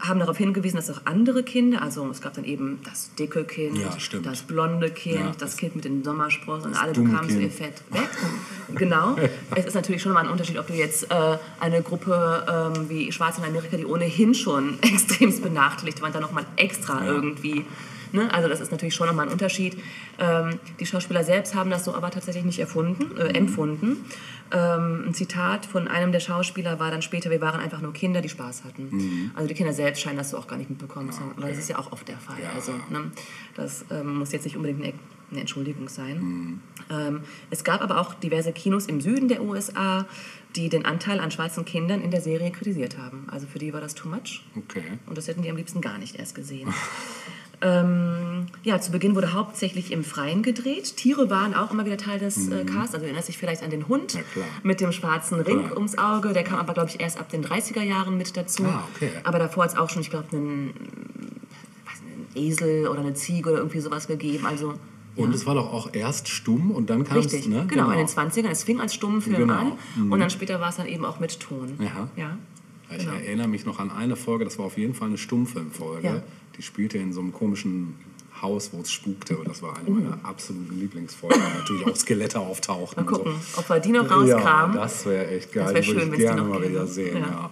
haben darauf hingewiesen, dass auch andere Kinder, also es gab dann eben das dicke Kind, Ja, das blonde Kind, Ja, das, das- Kind mit den Sommersprossen und alle bekamen so ihr Fett weg. genau. Es ist natürlich schon mal ein Unterschied, ob du jetzt äh, eine Gruppe ähm, wie Schwarze in Amerika, die ohnehin schon extremst benachteiligt waren, dann nochmal extra irgendwie Ne? Also das ist natürlich schon nochmal ein Unterschied. Ähm, die Schauspieler selbst haben das so aber tatsächlich nicht erfunden, äh, empfunden. Ähm, ein Zitat von einem der Schauspieler war dann später, wir waren einfach nur Kinder, die Spaß hatten. Also die Kinder selbst scheinen das so auch gar nicht mitbekommen zu haben. Aber das ist ja auch oft der Fall. Ja. Also ne? das ähm, muss jetzt nicht unbedingt eine, eine Entschuldigung sein. Ähm, es gab aber auch diverse Kinos im Süden der USA, die den Anteil an schwarzen Kindern in der Serie kritisiert haben. Also für die war das too much. Okay. Und das hätten die am liebsten gar nicht erst gesehen. ähm, ja, zu Beginn wurde hauptsächlich im Freien gedreht. Tiere waren auch immer wieder Teil des äh, Casts. Also du erinnerst dich vielleicht an den Hund Ja, mit dem schwarzen Ring Klar. ums Auge. Der kam aber, glaube ich, erst ab den 30er Jahren mit dazu. Ah, okay. Aber davor hat es auch schon, ich glaube, einen, einen Esel oder eine Ziege oder irgendwie sowas gegeben. Also Und es war doch auch erst stumm und dann kam es, Richtig, ne? genau, in den 20ern. Es fing als Stummenfilm Genau. an und dann später war es dann eben auch mit Ton. Ja. ja. Ich Genau. erinnere mich noch an eine Folge, das war auf jeden Fall eine Stummfilmfolge. Ja. Die spielte in so einem komischen Haus, wo es spukte. Und das war eine meiner absoluten Lieblingsfolgen. Natürlich auch Skelette auftauchten. Mal gucken, und ob wir die noch so. Ja, das wäre echt geil. Das wär die würde schön, ich wenn's die gerne noch mal wieder sehen. Ja.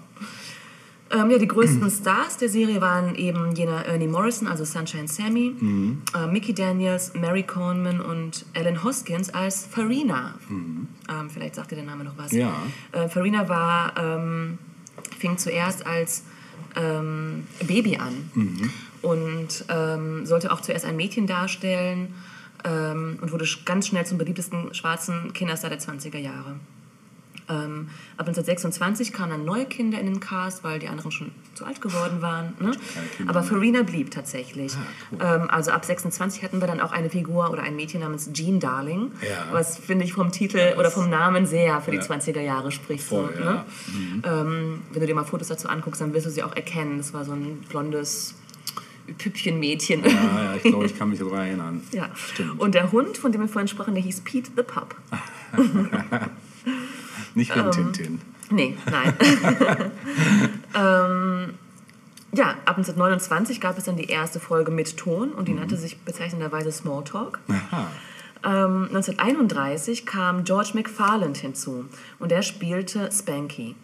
Ja. Ähm, ja, die größten Stars der Serie waren eben jener Ernie Morrison, also Sunshine Sammy, Mhm. äh, Mickey Daniels, Mary Coleman und Ellen Hoskins als Farina. Ähm, vielleicht sagt ihr der Name noch was. Mhm. Ja. Äh, Farina war, ähm, fing zuerst als ähm, Baby an Mhm. Und ähm, sollte auch zuerst ein Mädchen darstellen ähm, und wurde ganz schnell zum beliebtesten schwarzen Kinderstar der 20er Jahre. Ähm, ab 1926 kamen dann neue Kinder in den Cast, weil die anderen schon zu alt geworden waren. Ne? Aber. Farina blieb tatsächlich. Ah, ähm, also ab 26 hatten wir dann auch eine Figur oder ein Mädchen namens Jean Darling, Ja. was finde ich vom Titel oder vom Namen sehr für die Ja. 20er Jahre spricht. Voll, so, ja. ne? ähm, wenn du dir mal Fotos dazu anguckst, dann wirst du sie auch erkennen. Das war so ein blondes Püppchenmädchen. Ja, ja, ich glaube, ich kann mich daran erinnern. Ja. Stimmt. Und der Hund, von dem wir vorhin sprachen, der hieß Pete the Pup. Nicht Ähm, Rin Tintin. Nee, nein. ähm, ja, ab 1929 gab es dann die erste Folge mit Ton und die nannte sich bezeichnenderweise Smalltalk. Aha. Ähm, 1931 kam George McFarland hinzu und der spielte Spanky.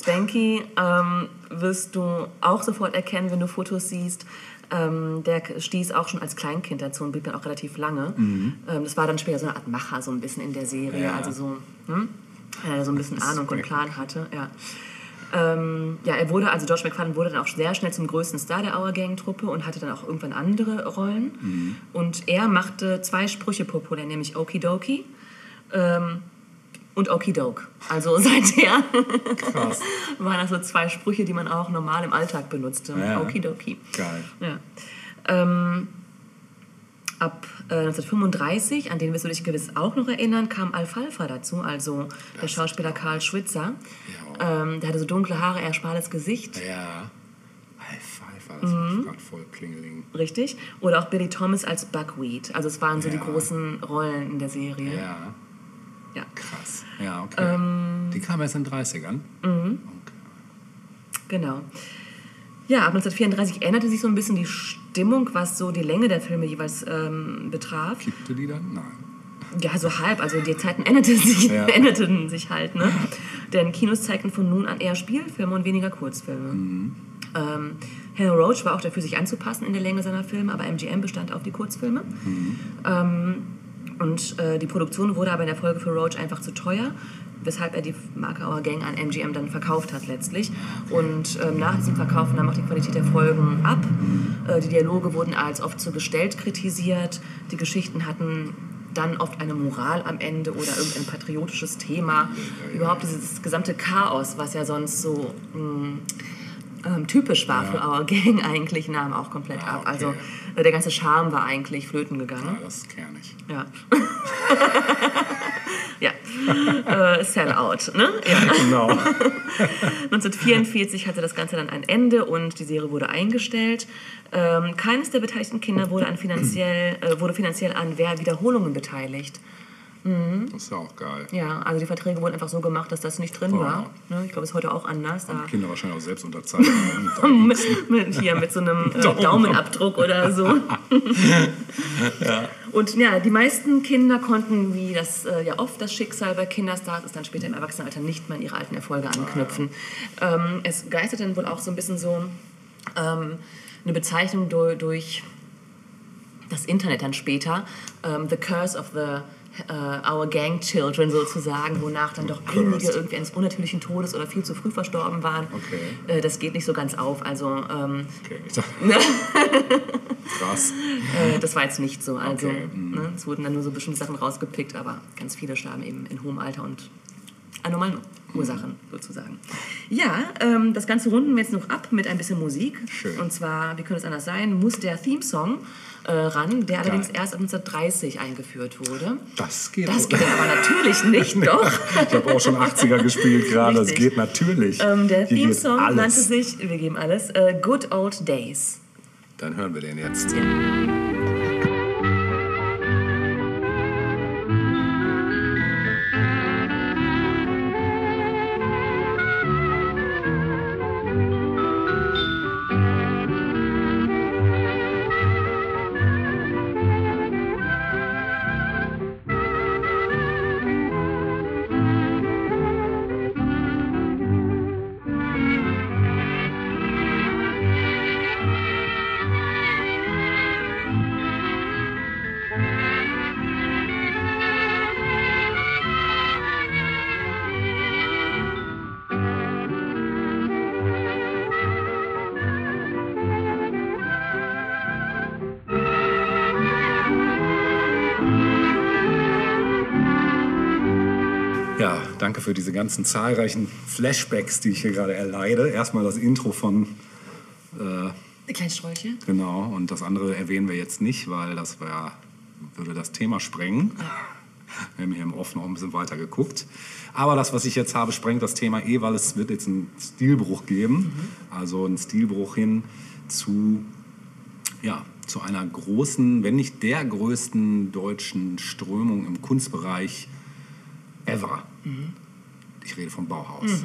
Spanky ähm, wirst du auch sofort erkennen, wenn du Fotos siehst. Ähm, der stieß auch schon als Kleinkind dazu und blieb dann auch relativ lange. Ähm, das war dann später so eine Art Macher, so ein bisschen in der Serie. Ja. Also so, hm? äh, so ein bisschen Ahnung und Plan hatte. Ja. Ähm, ja, er wurde, also George McFarlane wurde dann auch sehr schnell zum größten Star der Our Gang-Truppe und hatte dann auch irgendwann andere Rollen. Und er machte zwei Sprüche populär, nämlich Okidoki ähm, und Okidok. Also seither Krass. waren das so zwei Sprüche, die man auch normal im Alltag benutzte. Ja. Okidoki. Geil. Ja. Ähm, ab äh, 1935, an den wirst du dich gewiss auch noch erinnern, kam Alfalfa dazu, also der Schauspieler Karl Schwitzer. Ja. Ähm, der hatte so dunkle Haare, eher schmales Gesicht, Ja. Pfeiffer, das ist gerade voll Klingeling. richtig. Oder auch Billy Thomas als Buckwheat. Also es waren so die Ja. großen Rollen in der Serie. Ja, Ja. krass. Ja, okay. Ähm, Die kam erst in den 30ern. Mhm. Genau. Ja, ab 1934 änderte sich so ein bisschen die Stimmung, was so die Länge der Filme jeweils ähm, betraf. Kippte die dann? Nein. Ja, so halb. Also die Zeiten änderten sich, Ja. änderten sich halt. Ne? Denn Kinos zeigten von nun an eher Spielfilme und weniger Kurzfilme. Mhm. Ähm, Hal Roach war auch dafür, sich anzupassen in der Länge seiner Filme, aber MGM bestand auf die Kurzfilme. Mhm. Ähm, und äh, die Produktion wurde aber in der Folge für Roach einfach zu teuer, weshalb er die Marke Our Gang an MGM dann verkauft hat letztlich. Und ähm, nach diesem Verkauf nahm auch die Qualität der Folgen ab. Äh, die Dialoge wurden als oft zu gestellt kritisiert. Die Geschichten hatten dann oft eine Moral am Ende oder irgendein patriotisches Thema. Überhaupt dieses gesamte Chaos, was ja sonst so mh, ähm, typisch war Ja. für Our Gang eigentlich, nahm auch komplett Ah, ab. okay. Also äh, der ganze Charme war eigentlich flöten gegangen. Ja, das ist kernig. Ja. ja. Äh, Sellout, ne? Ja. Genau. 1944 hatte das Ganze dann ein Ende und die Serie wurde eingestellt. Ähm, keines der beteiligten Kinder wurde, an finanziell, äh, wurde finanziell an Wer- Wiederholungen beteiligt. Das ist ja auch geil. Ja, also die Verträge wurden einfach so gemacht, dass das nicht drin Oh. war. Ne? Ich glaube, es ist heute auch anders. Da Kinder wahrscheinlich auch selbst unterzeichnen. mit, mit, hier mit so einem äh, Daumen. Daumenabdruck oder so. Und ja, die meisten Kinder konnten, wie das äh, ja oft das Schicksal bei Kinderstars ist, dann später im Erwachsenenalter nicht mehr an ihre alten Erfolge anknüpfen. Ähm, es geistert dann wohl auch so ein bisschen so ähm, eine Bezeichnung durch, durch das Internet dann später, ähm, The Curse of the äh, Our Gang Children sozusagen, wonach dann doch einige irgendwie eines unnatürlichen Todes oder viel zu früh verstorben waren. Okay. Äh, das geht nicht so ganz auf. Also ähm, Okay, krass. äh, das war jetzt nicht so. Also Okay, mhm. ne, es wurden dann nur so bestimmte Sachen rausgepickt, aber ganz viele starben eben in hohem Alter und an normalen Ursachen sozusagen. Ja, ähm, das Ganze runden wir jetzt noch ab mit ein bisschen Musik. Schön. Und zwar, wie könnte es anders sein, muss der Theme-Song äh, ran, der allerdings Geil. erst ab 1930 eingeführt wurde. Das geht Das geht aber natürlich nicht, doch. Ich habe auch schon 80er gespielt gerade. Das geht natürlich. Ähm, der Theme-Song nannte sich, wir geben alles, äh, Good Old Days. Dann hören wir den jetzt. Ja, für diese ganzen zahlreichen Flashbacks, die ich hier gerade erleide. Erstmal das Intro von, Die kleinen Strolche. genau, und das andere erwähnen wir jetzt nicht, weil das wär, würde das Thema sprengen. Wir haben hier im Off noch ein bisschen weiter geguckt. Aber das, was ich jetzt habe, sprengt das Thema eh, weil es wird jetzt einen Stilbruch geben. Also einen Stilbruch hin zu, ja, zu einer großen, wenn nicht der größten deutschen Strömung im Kunstbereich ever. Ich rede vom Bauhaus.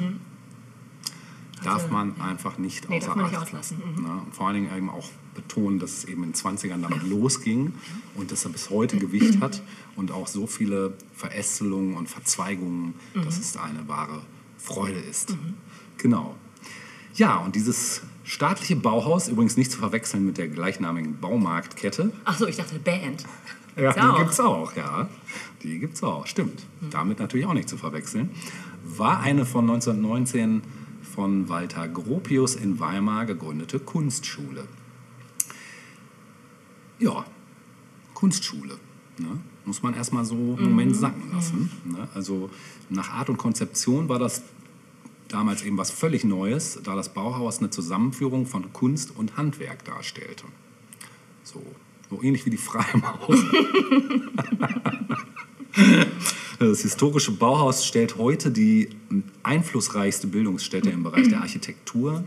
darf man einfach nicht Nee, außer nicht Acht auslassen. lassen. Ne? Und vor allen Dingen eben auch betonen, dass es eben in den 20ern damit losging und dass er bis heute Gewicht hat und auch so viele Verästelungen und Verzweigungen, dass es eine wahre Freude ist. Genau. Ja, und dieses staatliche Bauhaus, übrigens nicht zu verwechseln mit der gleichnamigen Baumarktkette, Ach so, ich dachte Band. ja, Gibt's die auch. gibt es auch, ja. Die gibt es auch, stimmt. Damit natürlich auch nicht zu verwechseln. War eine von 1919 von Walter Gropius in Weimar gegründete Kunstschule. Ja, Kunstschule. Ne? Muss man erstmal so einen Moment sacken lassen. Ne? Also nach Art und Konzeption war das damals eben was völlig Neues, da das Bauhaus eine Zusammenführung von Kunst und Handwerk darstellte. So, so ähnlich wie die Freimaurer. Das historische Bauhaus stellt heute die einflussreichste Bildungsstätte im Bereich der Architektur,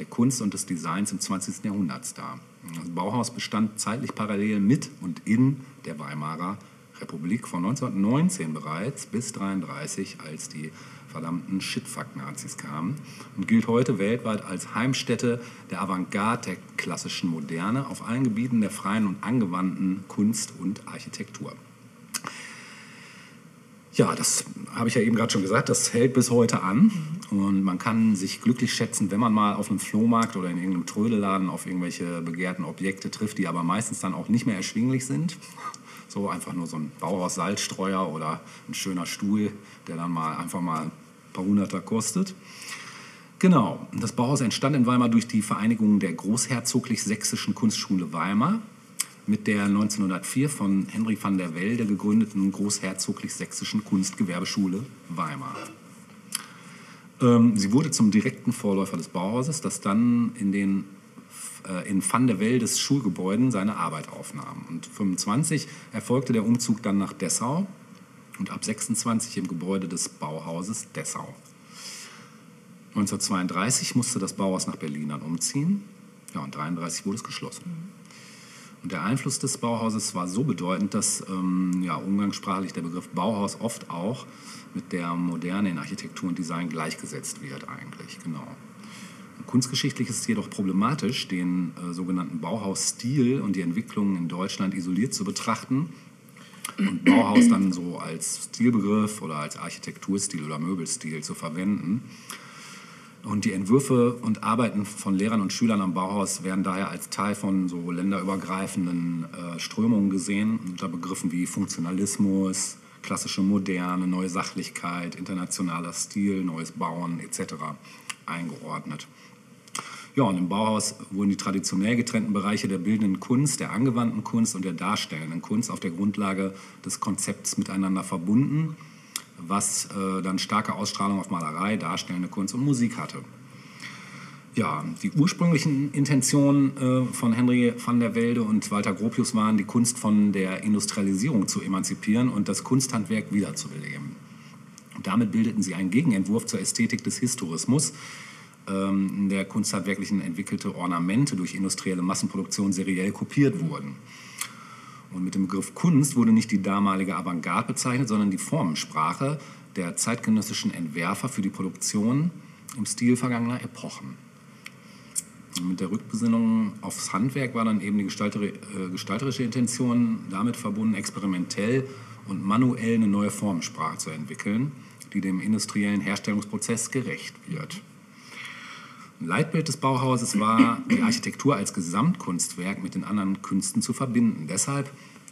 der Kunst und des Designs im 20. Jahrhundert dar. Das Bauhaus bestand zeitlich parallel mit und in der Weimarer Republik von 1919 bereits bis 1933, als die verdammten Shitfuck-Nazis kamen und gilt heute weltweit als Heimstätte der Avantgarde der klassischen Moderne auf allen Gebieten der freien und angewandten Kunst und Architektur. Ja, das habe ich ja eben gerade schon gesagt, das hält bis heute an. Und man kann sich glücklich schätzen, wenn man mal auf einem Flohmarkt oder in irgendeinem Trödelladen auf irgendwelche begehrten Objekte trifft, die aber meistens dann auch nicht mehr erschwinglich sind. So einfach nur so ein Bauhaus-Salzstreuer oder ein schöner Stuhl, der dann mal einfach mal ein paar Hunderter kostet. Genau, das Bauhaus entstand in Weimar durch die Vereinigung der Großherzoglich-Sächsischen Kunstschule Weimar mit der 1904 von Henry van der Velde gegründeten Großherzoglich-Sächsischen Kunstgewerbeschule Weimar. Ähm, sie wurde zum direkten Vorläufer des Bauhauses, das dann in den äh, in Van der Weldes Schulgebäuden seine Arbeit aufnahm. Und 25 erfolgte der Umzug dann nach Dessau und ab 26 im Gebäude des Bauhauses Dessau. 1932 musste das Bauhaus nach Berlin dann umziehen. Ja, und 33 wurde es geschlossen. Und der Einfluss des Bauhauses war so bedeutend, dass ähm, ja, umgangssprachlich der Begriff Bauhaus oft auch mit der Moderne in Architektur und Design gleichgesetzt wird eigentlich. Genau. Kunstgeschichtlich ist es jedoch problematisch, den äh, sogenannten Bauhausstil und die Entwicklungen in Deutschland isoliert zu betrachten und Bauhaus dann so als Stilbegriff oder als Architekturstil oder Möbelstil zu verwenden. Und die Entwürfe und Arbeiten von Lehrern und Schülern am Bauhaus werden daher als Teil von so länderübergreifenden äh, Strömungen gesehen, unter Begriffen wie Funktionalismus, klassische Moderne, neue Sachlichkeit, internationaler Stil, neues Bauen etc. eingeordnet. Ja, und im Bauhaus wurden die traditionell getrennten Bereiche der bildenden Kunst, der angewandten Kunst und der darstellenden Kunst auf der Grundlage des Konzepts miteinander verbunden, was äh, dann starke Ausstrahlung auf Malerei, darstellende Kunst und Musik hatte. Ja, die ursprünglichen Intentionen äh, von Henry van der Velde und Walter Gropius waren, die Kunst von der Industrialisierung zu emanzipieren und das Kunsthandwerk wiederzubeleben. Und damit bildeten sie einen Gegenentwurf zur Ästhetik des Historismus, ähm, in der kunsthandwerklichen entwickelte Ornamente durch industrielle Massenproduktion seriell kopiert wurden. Und mit dem Begriff Kunst wurde nicht die damalige Avantgarde bezeichnet, sondern die Formensprache der zeitgenössischen Entwerfer für die Produktion im Stil vergangener Epochen. Und mit der Rückbesinnung aufs Handwerk war dann eben die äh, gestalterische Intention damit verbunden, experimentell und manuell eine neue Formensprache zu entwickeln, die dem industriellen Herstellungsprozess gerecht wird. Leitbild des Bauhauses war, die Architektur als Gesamtkunstwerk mit den anderen Künsten zu verbinden. Deshalb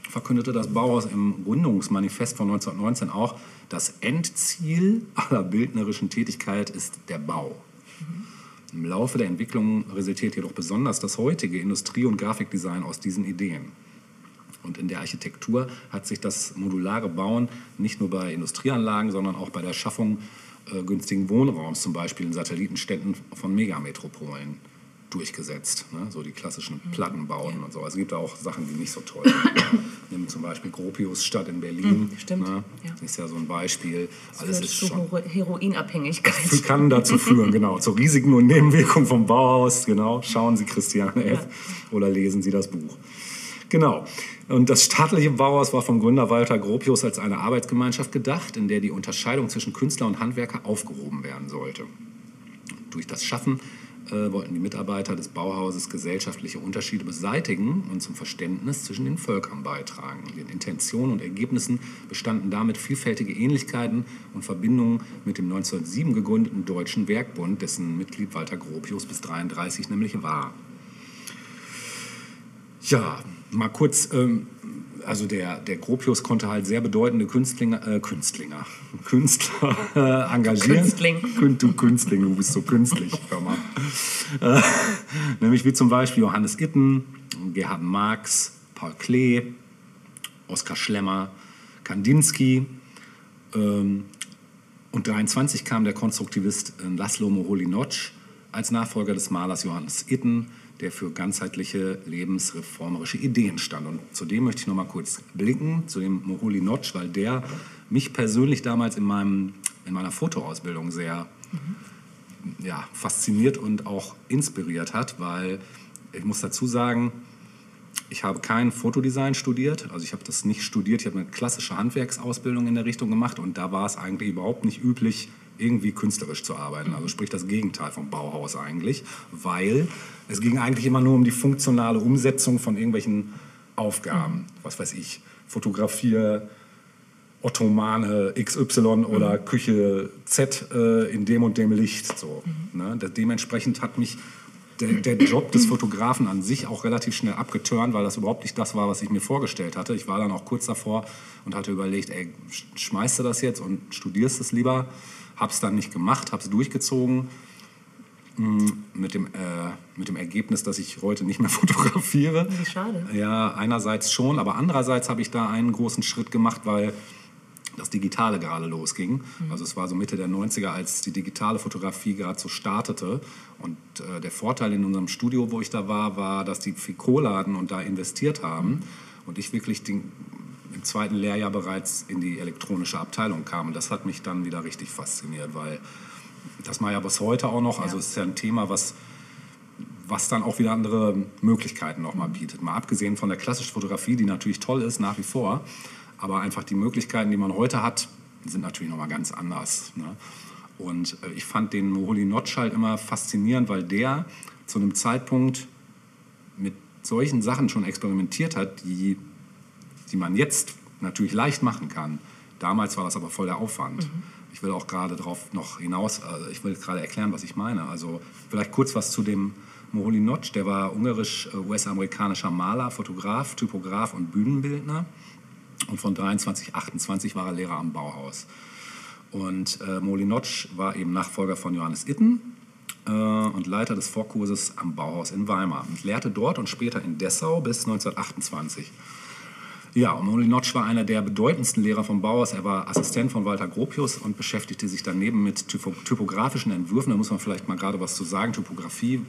verkündete das Bauhaus im Gründungsmanifest von 1919 auch, das Endziel aller bildnerischen Tätigkeit ist der Bau. Im Laufe der Entwicklung resultiert jedoch besonders das heutige Industrie- und Grafikdesign aus diesen Ideen. Und in der Architektur hat sich das modulare Bauen nicht nur bei Industrieanlagen, sondern auch bei der Schaffung äh, günstigen Wohnraums, zum Beispiel in Satellitenstädten von Megametropolen, durchgesetzt. Ne? So die klassischen Plattenbauten und so. Also es gibt auch Sachen, die nicht so toll sind. Nimm zum Beispiel Gropius Stadt in Berlin. stimmt, Ne? ja. Ist ja so ein Beispiel. Alles Führt ist zu schon Hero- Heroinabhängigkeit. kann dazu führen, genau. Zu Risiken und Nebenwirkungen vom Bauhaus, genau. Schauen Sie Christiane F. oder lesen Sie das Buch. Genau. Und das staatliche Bauhaus war vom Gründer Walter Gropius als eine Arbeitsgemeinschaft gedacht, in der die Unterscheidung zwischen Künstler und Handwerker aufgehoben werden sollte. Durch das Schaffen äh, wollten die Mitarbeiter des Bauhauses gesellschaftliche Unterschiede beseitigen und zum Verständnis zwischen den Völkern beitragen. In den Intentionen und Ergebnissen bestanden damit vielfältige Ähnlichkeiten und Verbindungen mit dem 1907 gegründeten Deutschen Werkbund, dessen Mitglied Walter Gropius bis 1933 nämlich war. Ja, mal kurz, ähm, also der, der Gropius konnte halt sehr bedeutende Künstlinger, äh, Künstlinger, Künstler äh, engagieren. Künstling. Kün- Du Künstling, du bist so künstlich, hör mal. Äh, nämlich wie zum Beispiel Johannes Itten, Gerhard Marx, Paul Klee, Oskar Schlemmer, Kandinsky. Ähm, und 23 kam der Konstruktivist äh, Laszlo Moholy-Nagy als Nachfolger des Malers Johannes Itten, der für ganzheitliche lebensreformerische Ideen stand. Und zu dem möchte ich noch mal kurz blicken, zu dem Moholy-Nagy, weil der mich persönlich damals in, meinem, in meiner Fotoausbildung sehr ja, fasziniert und auch inspiriert hat, weil ich muss dazu sagen, ich habe kein Fotodesign studiert, also ich habe das nicht studiert, ich habe eine klassische Handwerksausbildung in der Richtung gemacht und da war es eigentlich überhaupt nicht üblich, irgendwie künstlerisch zu arbeiten. Also sprich das Gegenteil vom Bauhaus eigentlich, weil es ging eigentlich immer nur um die funktionale Umsetzung von irgendwelchen Aufgaben. Was weiß ich, fotografiere Ottomane XY oder Küche Z äh, in dem und dem Licht. So, ne? Da- Dementsprechend hat mich der, der Job des Fotografen an sich auch relativ schnell abgeturnt, weil das überhaupt nicht das war, was ich mir vorgestellt hatte. Ich war dann auch kurz davor und hatte überlegt, ey, sch- schmeißt du das jetzt und studierst es lieber? Hab's dann nicht gemacht, hab's durchgezogen mh, mit dem, äh, mit dem Ergebnis, dass ich heute nicht mehr fotografiere. Wie schade. Ja, einerseits schon, aber andererseits habe ich da einen großen Schritt gemacht, weil das Digitale gerade losging. Also es war so Mitte der 90er, als die digitale Fotografie gerade so startete. Und äh, der Vorteil in unserem Studio, wo ich da war, war, dass die Ficoladen und da investiert haben und ich wirklich den, im zweiten Lehrjahr bereits in die elektronische Abteilung kam. Und das hat mich dann wieder richtig fasziniert, weil das mal ja bis heute auch noch, also es ist ja ein Thema, was was dann auch wieder andere Möglichkeiten nochmal bietet. Mal abgesehen von der klassischen Fotografie, die natürlich toll ist, nach wie vor, aber einfach die Möglichkeiten, die man heute hat, sind natürlich nochmal ganz anders. Ne? Und äh, ich fand den Moholy Notch halt immer faszinierend, weil der zu einem Zeitpunkt mit solchen Sachen schon experimentiert hat, die, die man jetzt natürlich leicht machen kann. Damals war das aber voll der Aufwand. Ich will auch gerade darauf noch hinaus, also ich will gerade erklären, was ich meine. Also vielleicht kurz was zu dem Moholy Notch, der war ungarisch-US-amerikanischer Maler, Fotograf, Typograf und Bühnenbildner. Und von 23, 28 war er Lehrer am Bauhaus. Und äh, Moholy Notch war eben Nachfolger von Johannes Itten äh, und Leiter des Vorkurses am Bauhaus in Weimar. Und lehrte dort und später in Dessau bis 1928. Ja, und Moholy Notch war einer der bedeutendsten Lehrer vom Bauhaus. Er war Assistent von Walter Gropius und beschäftigte sich daneben mit typo typografischen Entwürfen. Da muss man vielleicht mal gerade was zu sagen. Typografie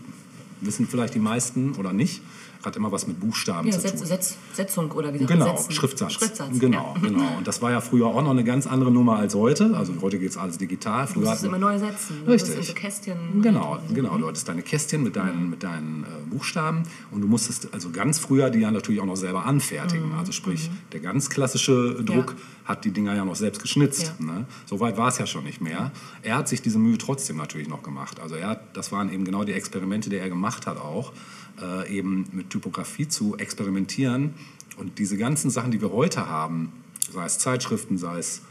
wissen vielleicht die meisten oder nicht. Hat immer was mit Buchstaben Ja, zu Setz, tun. Setz, Setzung oder wie Genau? Setzen. Schriftsatz. Schriftsatz. Genau, Ja. genau. Und das war ja früher auch noch eine ganz andere Nummer als heute. Also heute geht es alles digital. Du Früher musst es hatten- immer neu setzen. Du Richtig. musst so Kästchen. Genau, genau. Du hattest deine Kästchen mit deinen, mit deinen äh, Buchstaben und du musstest also ganz früher die ja natürlich auch noch selber anfertigen. Also sprich, der ganz klassische Druck Ja. hat die Dinger ja noch selbst geschnitzt. Ja. Ne? So weit war es ja schon nicht mehr. Er hat sich diese Mühe trotzdem natürlich noch gemacht. Also er hat, das waren eben genau die Experimente, die er gemacht hat auch, äh, eben mit Typografie zu experimentieren. Und diese ganzen Sachen, die wir heute haben, sei es Zeitschriften, sei es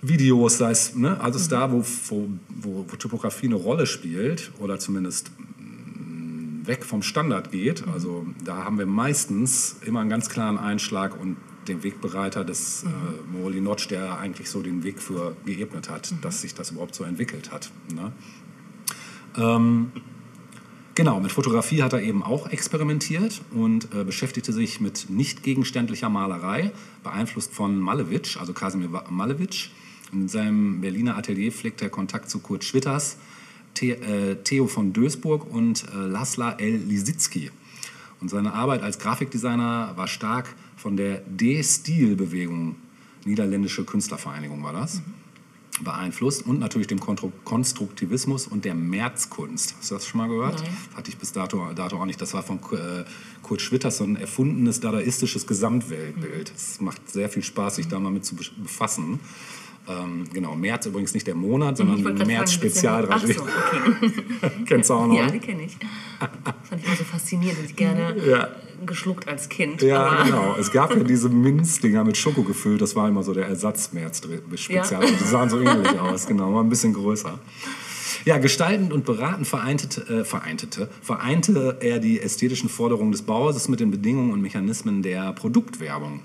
Videos, sei es ne, alles da, wo, wo, wo, wo Typografie eine Rolle spielt oder zumindest mm, weg vom Standard geht. Also da haben wir meistens immer einen ganz klaren Einschlag und den Wegbereiter des äh, Moholy Notch, der eigentlich so den Weg für geebnet hat, dass sich das überhaupt so entwickelt hat. Ne? Ähm, Genau, mit Fotografie hat er eben auch experimentiert und äh, beschäftigte sich mit nicht gegenständlicher Malerei, beeinflusst von Malevich, also Kasimir Malevich. In seinem Berliner Atelier pflegt er Kontakt zu Kurt Schwitters, The äh, Theo von Dösburg und äh, Laszla L. Lisitzky. Und seine Arbeit als Grafikdesigner war stark von der D-Stil-Bewegung, niederländische Künstlervereinigung war das. Beeinflusst und natürlich dem Konstruktivismus und der Märzkunst. Hast du das schon mal gehört? Nein. Hatte ich bis dato, dato auch nicht. Das war von äh, Kurt Schwitters so ein erfundenes dadaistisches Gesamtweltbild. Es macht sehr viel Spaß, sich da mal mit zu be- befassen. Ähm, genau, März übrigens nicht der Monat, sondern. Ach so, okay. Kennst du auch noch? Ja, die kenne ich. Fand ich immer so faszinierend. Ich gerne Ja. geschluckt als Kind. Ja, genau. Es gab ja diese Minzdinger mit Schoko gefüllt. Das war immer so der Ersatz-März-Spezial. Ja. Die sahen so ähnlich aus, genau. War ein bisschen größer. Ja, gestaltend und beratend vereintete, äh, vereintete, vereinte er die ästhetischen Forderungen des Bauhauses mit den Bedingungen und Mechanismen der Produktwerbung.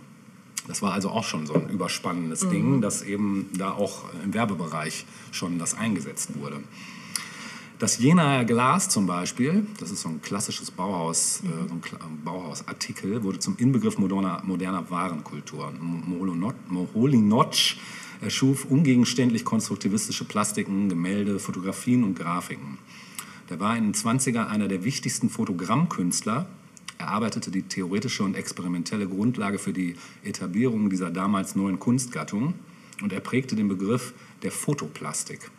Das war also auch schon so ein überspannendes Ding, dass eben da auch im Werbebereich schon das eingesetzt wurde. Das Jenaer Glas zum Beispiel, das ist so ein klassisches Bauhaus, äh, so ein Bauhausartikel, wurde zum Inbegriff moderner, moderner Warenkultur. Moholy-Nagy erschuf ungegenständlich konstruktivistische Plastiken, Gemälde, Fotografien und Grafiken. Der war in den 20er einer der wichtigsten Fotogrammkünstler. Er arbeitete die theoretische und experimentelle Grundlage für die Etablierung dieser damals neuen Kunstgattung und er prägte den Begriff der Fotoplastik.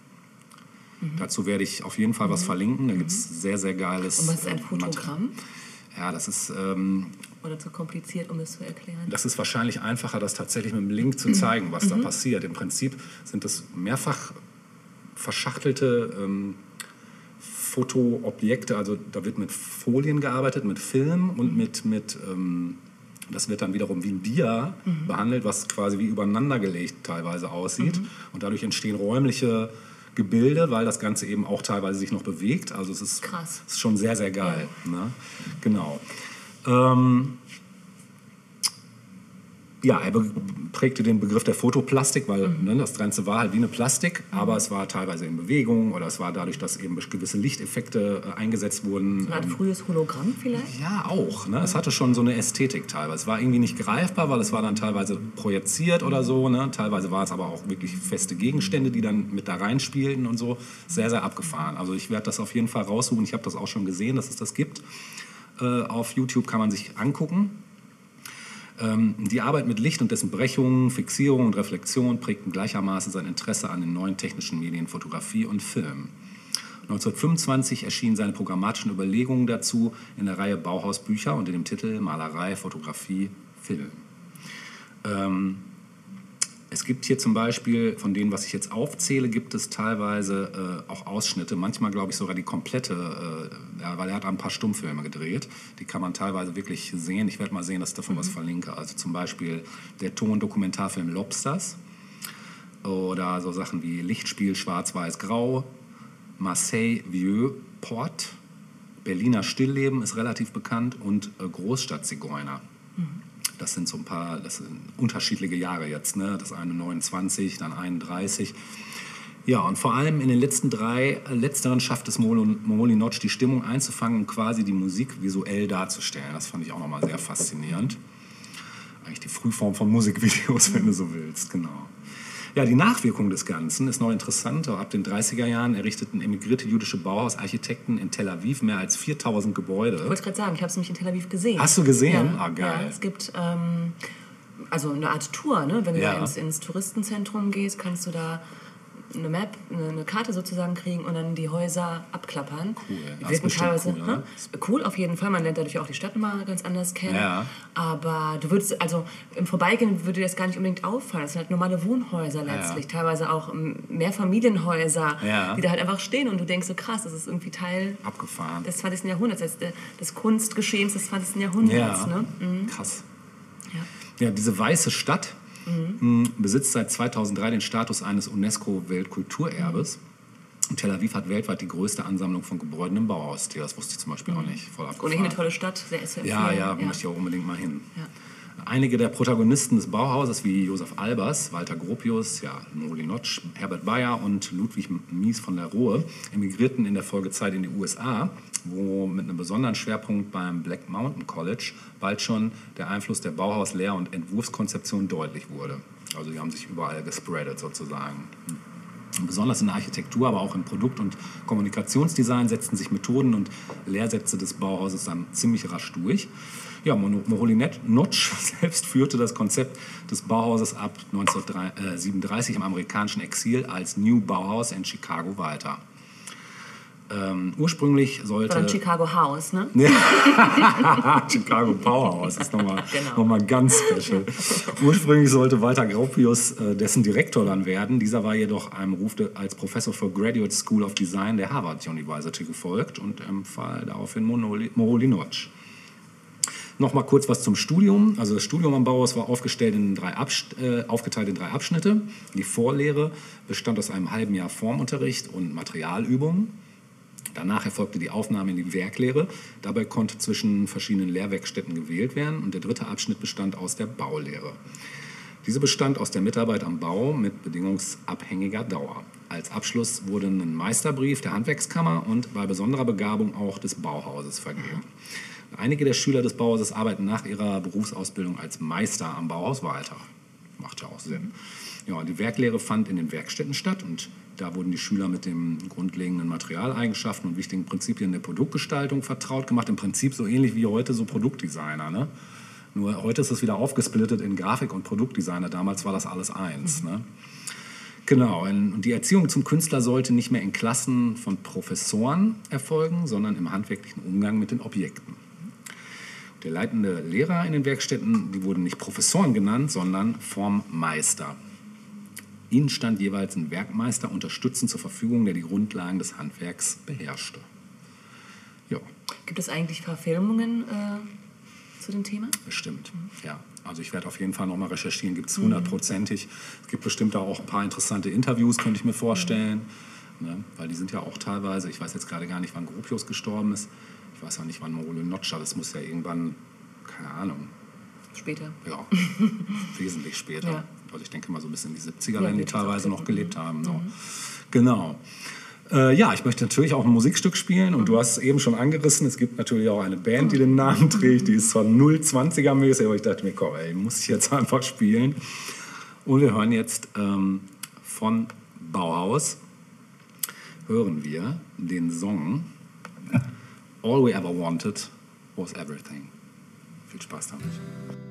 Dazu werde ich auf jeden Fall was verlinken. Da gibt es sehr, sehr geiles. Und was ist ein äh. Fotogramm? Ja, das ist, ähm, Oder zu kompliziert, um es zu erklären? das ist wahrscheinlich einfacher, das tatsächlich mit dem Link zu zeigen, was da passiert. Im Prinzip sind das mehrfach verschachtelte ähm, Fotoobjekte. Also da wird mit Folien gearbeitet, mit Film und mit, mit ähm, das wird dann wiederum wie ein Dia behandelt, was quasi wie übereinander gelegt teilweise aussieht. Und dadurch entstehen räumliche Gebilde, weil das Ganze eben auch teilweise sich noch bewegt. Also es ist, ist schon sehr, sehr geil. Ne? Genau. Ähm, ja, er prägte den Begriff der Fotoplastik, weil Mhm. ne, das Ganze war halt wie eine Plastik, aber es war teilweise in Bewegung oder es war dadurch, dass eben gewisse Lichteffekte äh, eingesetzt wurden. Eine Art ähm, frühes Hologramm vielleicht? ja, auch. Ne? Es hatte schon so eine Ästhetik teilweise. Es war irgendwie nicht greifbar, weil es war dann teilweise projiziert oder so. Ne? Teilweise war es aber auch wirklich feste Gegenstände, die dann mit da reinspielten und so. Sehr, sehr abgefahren. Also ich werde das auf jeden Fall raussuchen. Ich habe das auch schon gesehen, dass es das gibt. Äh, auf YouTube kann man sich angucken. Ähm, die Arbeit mit Licht und dessen Brechungen, Fixierung und Reflexion prägten gleichermaßen sein Interesse an den neuen technischen Medien Fotografie und Film. 1925 erschienen seine programmatischen Überlegungen dazu in der Reihe Bauhausbücher unter dem Titel Malerei, Fotografie, Film. Ähm, es gibt hier zum Beispiel, von denen, was ich jetzt aufzähle, gibt es teilweise äh, auch Ausschnitte, manchmal glaube ich sogar die komplette, äh, ja, weil er hat ein paar Stummfilme gedreht, die kann man teilweise wirklich sehen. Ich werde mal sehen, dass ich davon was verlinke. Also zum Beispiel der Ton-Dokumentarfilm Lobsters oder so Sachen wie Lichtspiel Schwarz-Weiß-Grau, Marseille Vieux Port, Berliner Stillleben ist relativ bekannt und äh, Großstadt-Zigeuner. Das sind so ein paar, das sind unterschiedliche Jahre jetzt. Ne? Das eine 29, dann 31. Ja, und vor allem in den letzten drei, letzteren schafft es Moholy Notch, die Stimmung einzufangen und quasi die Musik visuell darzustellen. Das fand ich auch nochmal sehr faszinierend. Eigentlich die Frühform von Musikvideos, wenn du so willst, genau. Ja, die Nachwirkung des Ganzen ist noch interessant. Ab den 30er Jahren errichteten emigrierte jüdische Bauhausarchitekten in Tel Aviv mehr als 4000 Gebäude. Ich wollte gerade sagen, ich habe es nämlich in Tel Aviv gesehen. Hast du gesehen? Ja, Ah, geil. Ja, es gibt ähm, also eine Art Tour, ne? wenn du Ja. ins, ins Touristenzentrum gehst, kannst du da eine Map, eine, eine Karte sozusagen kriegen und dann die Häuser abklappern. Cool. Die wirken teilweise cool, ne? hä? cool auf jeden Fall. Man lernt dadurch auch die Stadt mal ganz anders kennen. Ja. Aber du würdest, also im Vorbeigehen würde dir das gar nicht unbedingt auffallen. Das sind halt normale Wohnhäuser letztlich, teilweise auch Mehrfamilienhäuser, Ja. die da halt einfach stehen und du denkst so krass, das ist irgendwie Teil Abgefahren. des 20. Jahrhunderts, des, des Kunstgeschehens des 20. Jahrhunderts. Ja, Ne? Mhm. krass. Ja. Ja, diese weiße Stadt mh, besitzt seit 2003 den Status eines UNESCO-Weltkulturerbes. Und Tel Aviv hat weltweit die größte Ansammlung von Gebäuden im Bauhausstil. Das wusste ich zum Beispiel auch nicht. Voll Und abgefahren. nicht eine tolle Stadt, sehr zu Ja, empfehlen. ja, möchte ich auch unbedingt mal hin. Ja. Einige der Protagonisten des Bauhauses, wie Josef Albers, Walter Gropius, ja, Noli Notch, Herbert Bayer und Ludwig Mies von der Rohe, emigrierten in der Folgezeit in die USA, wo mit einem besonderen Schwerpunkt beim Black Mountain College bald schon der Einfluss der Bauhaus-Lehr- und Entwurfskonzeption deutlich wurde. Also die haben sich überall gespreadet sozusagen. Besonders in der Architektur, aber auch im Produkt- und Kommunikationsdesign setzten sich Methoden und Lehrsätze des Bauhauses dann ziemlich rasch durch. Ja, Moholy Notch selbst führte das Konzept des Bauhauses ab 1937 im amerikanischen Exil als New Bauhaus in Chicago weiter. Ähm, ursprünglich sollte. Dann Chicago House, ne? Chicago Powerhouse ist nochmal Genau. noch mal ganz special. Ursprünglich sollte Walter Gropius äh, dessen Direktor dann werden. Dieser war jedoch einem Ruf als Professor für Graduate School of Design der Harvard University gefolgt und empfahl daraufhin Moholy Notch. Nochmal kurz was zum Studium. Also das Studium am Bauhaus war aufgestellt in drei äh, aufgeteilt in drei Abschnitte. Die Vorlehre bestand aus einem halben Jahr Formunterricht und Materialübungen. Danach erfolgte die Aufnahme in die Werklehre. Dabei konnte zwischen verschiedenen Lehrwerkstätten gewählt werden. Und der dritte Abschnitt bestand aus der Baulehre. Diese bestand aus der Mitarbeit am Bau mit bedingungsabhängiger Dauer. Als Abschluss wurde ein Meisterbrief der Handwerkskammer und bei besonderer Begabung auch des Bauhauses vergeben. Einige der Schüler des Bauhauses arbeiten nach ihrer Berufsausbildung als Meister am Bauhaus weiter. Macht ja auch Sinn. Ja, die Werklehre fand in den Werkstätten statt und da wurden die Schüler mit den grundlegenden Materialeigenschaften und wichtigen Prinzipien der Produktgestaltung vertraut gemacht. Im Prinzip so ähnlich wie heute so Produktdesigner. Ne? Nur heute ist es wieder aufgesplittet in Grafik- und Produktdesigner. Damals war das alles eins. Ne? Genau, und die Erziehung zum Künstler sollte nicht mehr in Klassen von Professoren erfolgen, sondern im handwerklichen Umgang mit den Objekten. Der leitende Lehrer in den Werkstätten, die wurden nicht Professoren genannt, sondern Formmeister. Ihnen stand jeweils ein Werkmeister unterstützend zur Verfügung, der die Grundlagen des Handwerks beherrschte. Ja, Gibt es eigentlich Verfilmungen äh, zu dem Thema? bestimmt. Ja, also ich werde auf jeden Fall nochmal recherchieren, gibt es hundertprozentig. Es gibt bestimmt auch ein paar interessante Interviews, könnte ich mir vorstellen. Ne? Weil die sind ja auch teilweise, ich weiß jetzt gerade gar nicht, wann Gropius gestorben ist. Ich weiß auch nicht, wann Morolo Notcher, das muss ja irgendwann, keine Ahnung, Später. Ja, wesentlich später. Ja. Also ich denke mal so bis in die 70er, Ja, werden die teilweise noch gelebt haben. So. Genau. Äh, ja, ich möchte natürlich auch ein Musikstück spielen und du hast es eben schon angerissen. Es gibt natürlich auch eine Band, die den Namen trägt. Die ist zwar 020er mäßig, aber ich dachte mir, komm, ey, muss ich jetzt einfach spielen. Und wir hören jetzt ähm, von Bauhaus, hören wir den Song All We Ever Wanted Was Everything. Viel Spaß damit.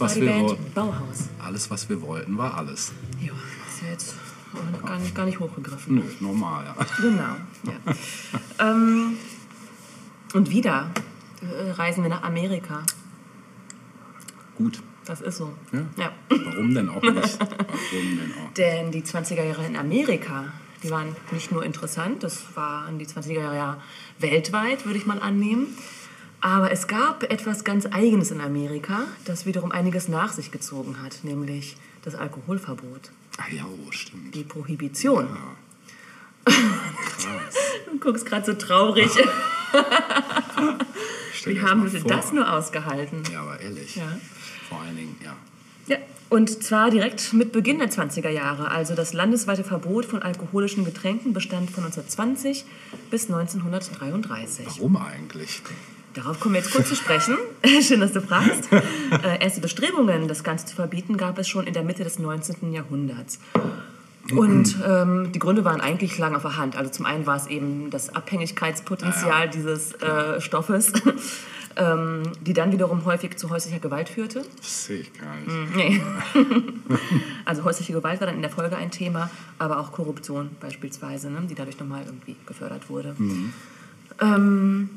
Alles, was wir wollten. Bauhaus. Alles, was wir wollten, war alles. Ja, ist ja jetzt gar nicht, gar nicht hochgegriffen. Nö, normal, ja. Genau. Ja. ähm, und wieder äh, reisen wir nach Amerika. Gut. Das ist so. Ja. ja. Warum denn auch nicht? Warum denn auch? Denn die 20er Jahre in Amerika, die waren nicht nur interessant, das waren die 20er Jahre ja weltweit, würde ich mal annehmen. Aber es gab etwas ganz Eigenes in Amerika, das wiederum einiges nach sich gezogen hat, nämlich das Alkoholverbot, Ah ja, oh, stimmt. die Prohibition. Krass. Du guckst gerade so traurig. Wie haben sie das nur ausgehalten? Ja, aber ehrlich. Ja. Vor allen Dingen, ja. Ja, und zwar direkt mit Beginn der 20er Jahre. Also das landesweite Verbot von alkoholischen Getränken bestand von 1920 bis 1933. Warum eigentlich? Darauf kommen wir jetzt kurz zu sprechen. Schön, dass du fragst. Äh, erste Bestrebungen, das Ganze zu verbieten, gab es schon in der Mitte des 19. Jahrhunderts. Und ähm, die Gründe waren eigentlich lang auf der Hand. Also zum einen war es eben das Abhängigkeitspotenzial dieses äh, Stoffes, ähm, die dann wiederum häufig zu häuslicher Gewalt führte. Das sehe ich gar nicht. Mhm. Nee. also häusliche Gewalt war dann in der Folge ein Thema, aber auch Korruption beispielsweise, ne, die dadurch nochmal irgendwie gefördert wurde. Ähm,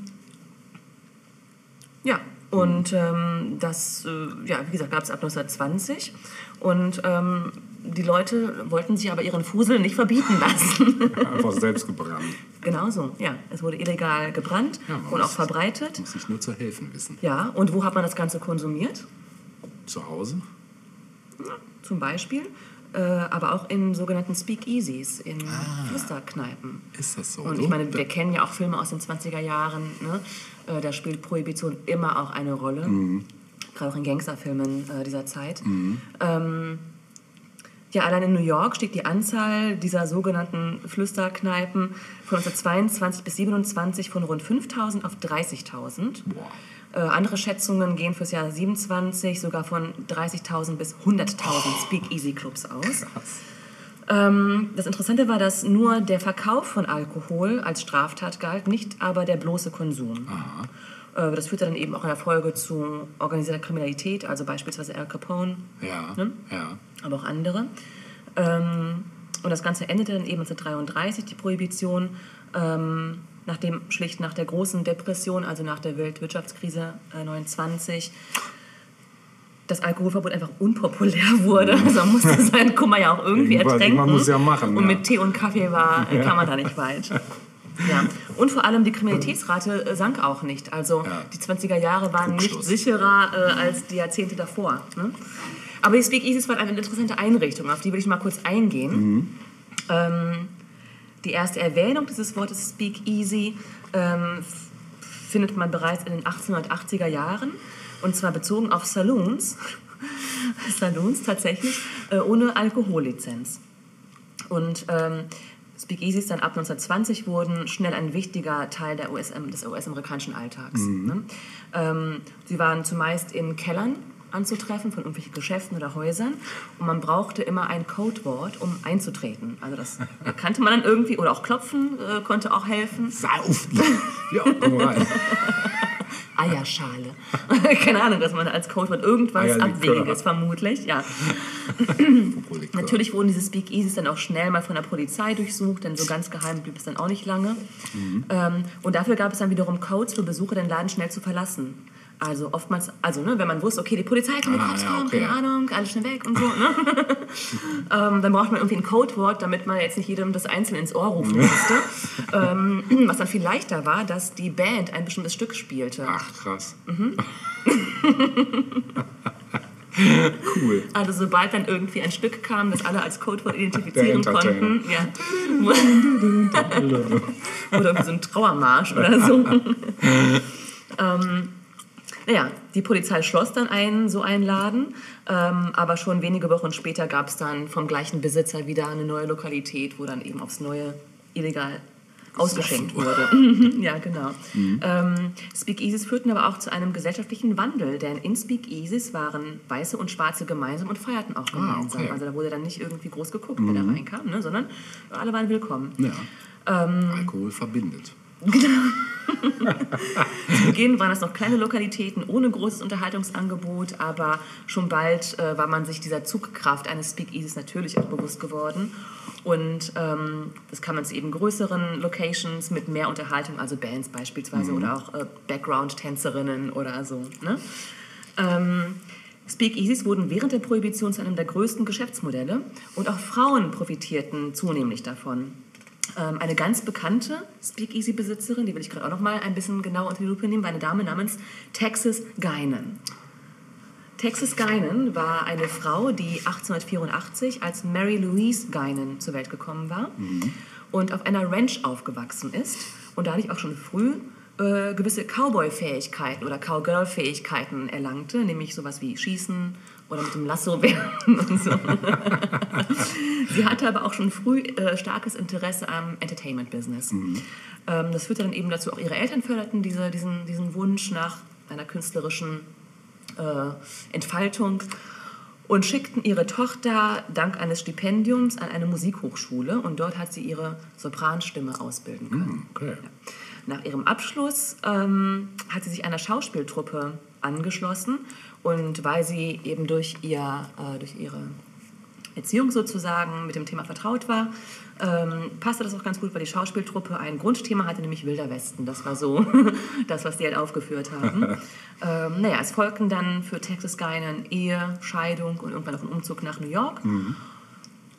ja, und ähm, das, äh, ja, wie gesagt, gab es ab 1920. Und ähm, die Leute wollten sich aber ihren Fusel nicht verbieten lassen. Einfach selbst gebrannt. Genauso, ja. Es wurde illegal gebrannt Ja, und auch verbreitet. Muss ich nur zu helfen wissen. Ja, und wo hat man das Ganze konsumiert? Zu Hause? zum Beispiel, äh, aber auch in sogenannten Speakeasies, in Flüsterkneipen. Ist das so? Und ich meine, wir kennen ja auch Filme aus den 20er Jahren, ne? äh, da spielt Prohibition immer auch eine Rolle, gerade auch in Gangsterfilmen äh, dieser Zeit. Ähm, ja, allein in New York stieg die Anzahl dieser sogenannten Flüsterkneipen von 1922 bis 27 von rund 5.000 auf 30.000. Boah. Äh, andere Schätzungen gehen fürs Jahr 27 sogar von 30.000 bis 100.000 Speakeasy-Clubs aus. Ähm, das Interessante war, dass nur der Verkauf von Alkohol als Straftat galt, nicht aber der bloße Konsum. Äh, das führte dann eben auch in der Folge zu organisierter Kriminalität, also beispielsweise Al Capone, Ja, Ne? ja. aber auch andere. Ähm, und das Ganze endete dann eben 1933, die Prohibition, ähm, nachdem schlicht nach der großen Depression, also nach der Weltwirtschaftskrise äh, 29, das Alkoholverbot einfach unpopulär wurde. Also man musste seinen Kummer ja auch irgendwie Irgendwas- ertränken. man muss ja machen, Und ja. mit Tee und Kaffee war, äh, kam man da nicht weit. Ja. Und vor allem die Kriminalitätsrate äh, sank auch nicht. Also Ja. die 20er Jahre waren nicht sicherer äh, als die Jahrzehnte davor. Ne? Aber die Speakeasies waren eine interessante Einrichtung, auf die will ich mal kurz eingehen. Ähm, die erste Erwähnung dieses Wortes Speakeasy ähm, f- findet man bereits in den 1880er Jahren und zwar bezogen auf Saloons. Saloons tatsächlich äh, ohne Alkohollizenz. Und ähm, Speakeasies dann ab 1920 wurden schnell ein wichtiger Teil der US des US-amerikanischen Alltags. Ne? Ähm, sie waren zumeist in Kellern anzutreffen von irgendwelchen Geschäften oder Häusern und man brauchte immer ein Codewort, um einzutreten. Also das kannte man dann irgendwie oder auch Klopfen äh, konnte auch helfen. Sauf! ja, komm rein. Eierschale. Keine Ahnung, dass man als Codewort irgendwas Eierlikör. Abwegiges vermutlich, ja. Natürlich wurden diese Speakeasies dann auch schnell mal von der Polizei durchsucht, denn so ganz geheim blieb es dann auch nicht lange. Ähm, und dafür gab es dann wiederum Codes für Besucher, den Laden schnell zu verlassen. Also oftmals, also ne, wenn man wusste, okay, die Polizei kann die Ah, Cops ja, kommen, okay. keine Ahnung, alles schnell weg und so. Ne? ähm, dann braucht man irgendwie ein Codewort, damit man jetzt nicht jedem das einzeln ins Ohr rufen musste. ähm, was dann viel leichter war, dass die Band ein bestimmtes Stück spielte. Ach, krass. Mhm. cool. Also sobald dann irgendwie ein Stück kam, das alle als Codewort identifizieren konnten. Ja. oder irgendwie so ein Trauermarsch oder so. ähm, naja, die Polizei schloss dann einen, so einen Laden, ähm, aber schon wenige Wochen später gab es dann vom gleichen Besitzer wieder eine neue Lokalität, wo dann eben aufs Neue illegal ausgeschenkt wurde. ja, genau. Ähm, Speakeasies führten aber auch zu einem gesellschaftlichen Wandel, denn in Speakeasies waren Weiße und Schwarze gemeinsam und feierten auch gemeinsam. okay. Also da wurde dann nicht irgendwie groß geguckt, wer da reinkam, ne, sondern alle waren willkommen. Ja. Ähm, Alkohol verbindet. Zu Beginn waren das noch kleine Lokalitäten ohne großes Unterhaltungsangebot, aber schon bald äh, war man sich dieser Zugkraft eines Speakeasies natürlich auch bewusst geworden. Und ähm, das kam man zu eben größeren Locations mit mehr Unterhaltung, also Bands beispielsweise oder auch äh, Background-Tänzerinnen oder so. Ne? Ähm, Speakeasies wurden während der Prohibition zu einem der größten Geschäftsmodelle und auch Frauen profitierten zunehmend davon. Ähm, eine ganz bekannte Speakeasy-Besitzerin, die will ich gerade auch noch mal ein bisschen genau unter die Lupe nehmen, war eine Dame namens Texas Guinan. Texas Guinan war eine Frau, die 1884 als Mary Louise Guinan zur Welt gekommen war und auf einer Ranch aufgewachsen ist und dadurch auch schon früh äh, gewisse Cowboy-Fähigkeiten oder Cowgirl-Fähigkeiten erlangte, nämlich sowas wie Schießen oder mit dem Lasso werfen und so. Sie hatte aber auch schon früh äh, starkes Interesse am Entertainment-Business. Ähm, das führte dann eben dazu, auch ihre Eltern förderten diese, diesen, diesen Wunsch nach einer künstlerischen äh, Entfaltung und schickten ihre Tochter dank eines Stipendiums an eine Musikhochschule und dort hat sie ihre Sopranstimme ausbilden können. Okay. Nach ihrem Abschluss ähm, hat sie sich einer Schauspieltruppe angeschlossen und weil sie eben durch, ihr, äh, durch ihre Erziehung sozusagen mit dem Thema vertraut war, ähm, passte das auch ganz gut, weil die Schauspieltruppe ein Grundthema hatte, nämlich Wilder Westen. Das war so das, was die halt aufgeführt haben. ähm, naja, es folgten dann für Texas Guinan Ehe, Scheidung und irgendwann noch ein Umzug nach New York.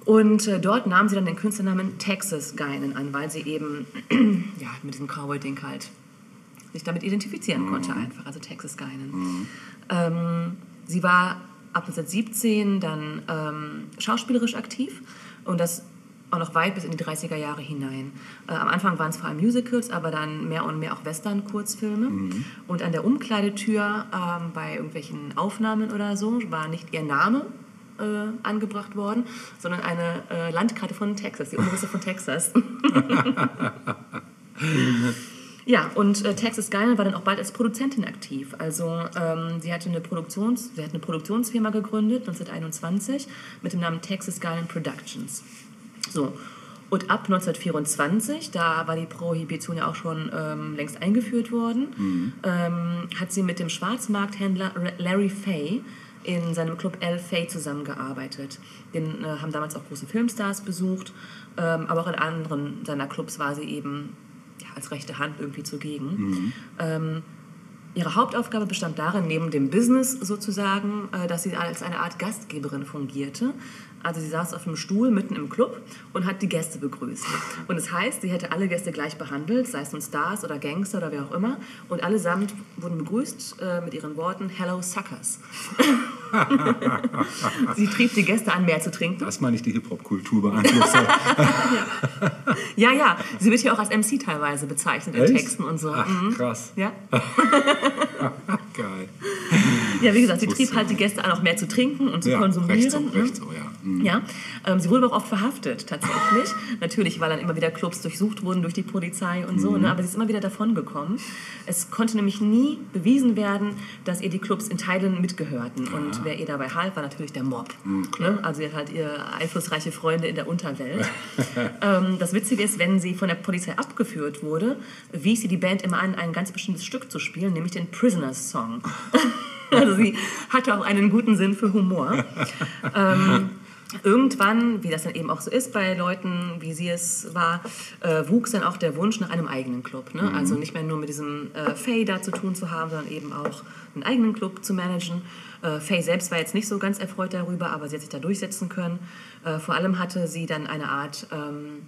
Und äh, dort nahm sie dann den Künstlernamen Texas Guinan an, weil sie eben ja, mit diesem Cowboy-Ding halt sich damit identifizieren konnte einfach, also Texas Guinan. Ähm, sie war ab 1917 dann ähm, schauspielerisch aktiv und das auch noch weit bis in die 30er Jahre hinein. Äh, am Anfang waren es vor allem Musicals, aber dann mehr und mehr auch Western-Kurzfilme. Und an der Umkleidetür ähm, bei irgendwelchen Aufnahmen oder so war nicht ihr Name äh, angebracht worden, sondern eine äh, Landkarte von Texas, die Umrisse von Texas. Ja, und äh, Texas Guinan war dann auch bald als Produzentin aktiv. Also ähm, sie, hatte eine Produktions, sie hat eine Produktionsfirma gegründet, 1921, mit dem Namen Texas Guinan Productions. So. Und ab 1924, da war die Prohibition ja auch schon ähm, längst eingeführt worden, ähm, hat sie mit dem Schwarzmarkthändler Larry Fay in seinem Club L. Fay zusammengearbeitet. Den äh, haben damals auch große Filmstars besucht, ähm, aber auch in anderen seiner Clubs war sie eben als rechte Hand irgendwie zugegen. Ähm, ihre Hauptaufgabe bestand darin, neben dem Business sozusagen, äh, dass sie als eine Art Gastgeberin fungierte. Also sie saß auf einem Stuhl mitten im Club und hat die Gäste begrüßt. Und das heißt, sie hätte alle Gäste gleich behandelt, sei es nun Stars oder Gangster oder wer auch immer. Und allesamt wurden begrüßt äh, mit ihren Worten Hello Suckers. sie trieb die Gäste an, mehr zu trinken. Das meine ich die Hip-Hop-Kultur beeinflusst hat. Ja, ja, sie wird hier auch als MC teilweise bezeichnet in Echt? Texten und so. Ach, Mhm. krass. Ja? Geil. ja, wie gesagt, sie trieb halt die Gäste an, auch mehr zu trinken und zu Ja, konsumieren. recht so, ne? recht so, ja. Ja, ähm, sie wurde aber auch oft verhaftet, tatsächlich. Natürlich, weil dann immer wieder Clubs durchsucht wurden durch die Polizei und so, ne? aber sie ist immer wieder davon gekommen. Es konnte nämlich nie bewiesen werden, dass ihr die Clubs in Teilen mitgehörten. Und wer ihr dabei half, war natürlich der Mob. ne? Also hat halt ihre einflussreiche Freunde in der Unterwelt. ähm, das Witzige ist, wenn sie von der Polizei abgeführt wurde, wies sie die Band immer an, ein ganz bestimmtes Stück zu spielen, nämlich den Prisoners Song. also sie hatte auch einen guten Sinn für Humor. Ähm, irgendwann, wie das dann eben auch so ist bei Leuten, wie sie es war, äh, wuchs dann auch der Wunsch nach einem eigenen Club. Ne? Also nicht mehr nur mit diesem äh, Faye da zu tun zu haben, sondern eben auch einen eigenen Club zu managen. Äh, Faye selbst war jetzt nicht so ganz erfreut darüber, aber sie hat sich da durchsetzen können. Äh, vor allem hatte sie dann eine Art ähm,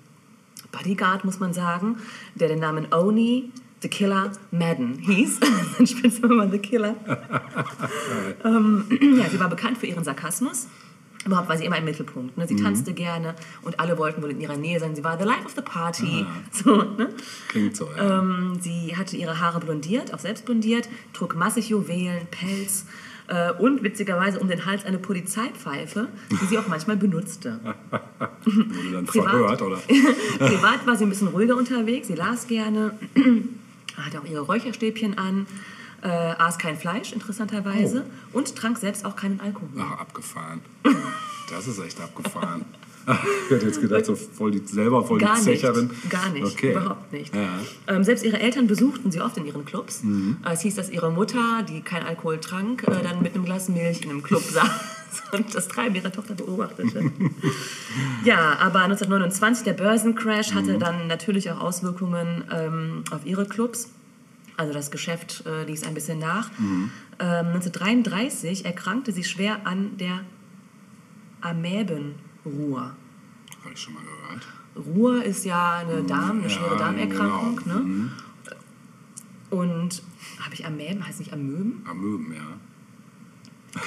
Bodyguard, muss man sagen, der den Namen Oni The Killer Madden hieß. Sein Spitzname war The Killer. ähm, ja, sie war bekannt für ihren Sarkasmus. Überhaupt war sie immer im Mittelpunkt. Ne? Sie tanzte gerne und alle wollten wohl in ihrer Nähe sein. Sie war the life of the party. So, ne? Klingt so, ja. ähm, sie hatte ihre Haare blondiert, auch selbst blondiert, trug massig Juwelen, Pelz äh, und witzigerweise um den Hals eine Polizeipfeife, die sie auch manchmal benutzte. Wurde dann privat. verhört, oder? Privat war sie ein bisschen ruhiger unterwegs, sie las gerne, hatte auch ihre Räucherstäbchen an, äh, aß kein Fleisch, interessanterweise, Oh. und trank selbst auch keinen Alkohol. Ach, abgefahren. Das ist echt abgefahren. Ich hätte jetzt gedacht, so voll die, selber voll Gar die nicht, Zecherin. gar nicht, Okay. überhaupt nicht. Ja. Ähm, selbst ihre Eltern besuchten sie oft in ihren Clubs. Mhm. Äh, Es hieß, dass ihre Mutter, die kein Alkohol trank, äh, dann mit einem Glas Milch in einem Club saß und das Treiben ihrer Tochter beobachtete. ja, aber 1929, der Börsencrash, hatte Mhm. dann natürlich auch Auswirkungen ähm, auf ihre Clubs. Also das Geschäft äh, ließ ein bisschen nach. Mhm. Ähm, 1933 erkrankte sie schwer an der Amöbenruhr. Habe ich schon mal gehört. Ruhr ist ja eine Darm, eine Ja, schwere Darmerkrankung. genau. Ne? Und habe ich Amöben, heißt nicht Amöben? Amöben, ja.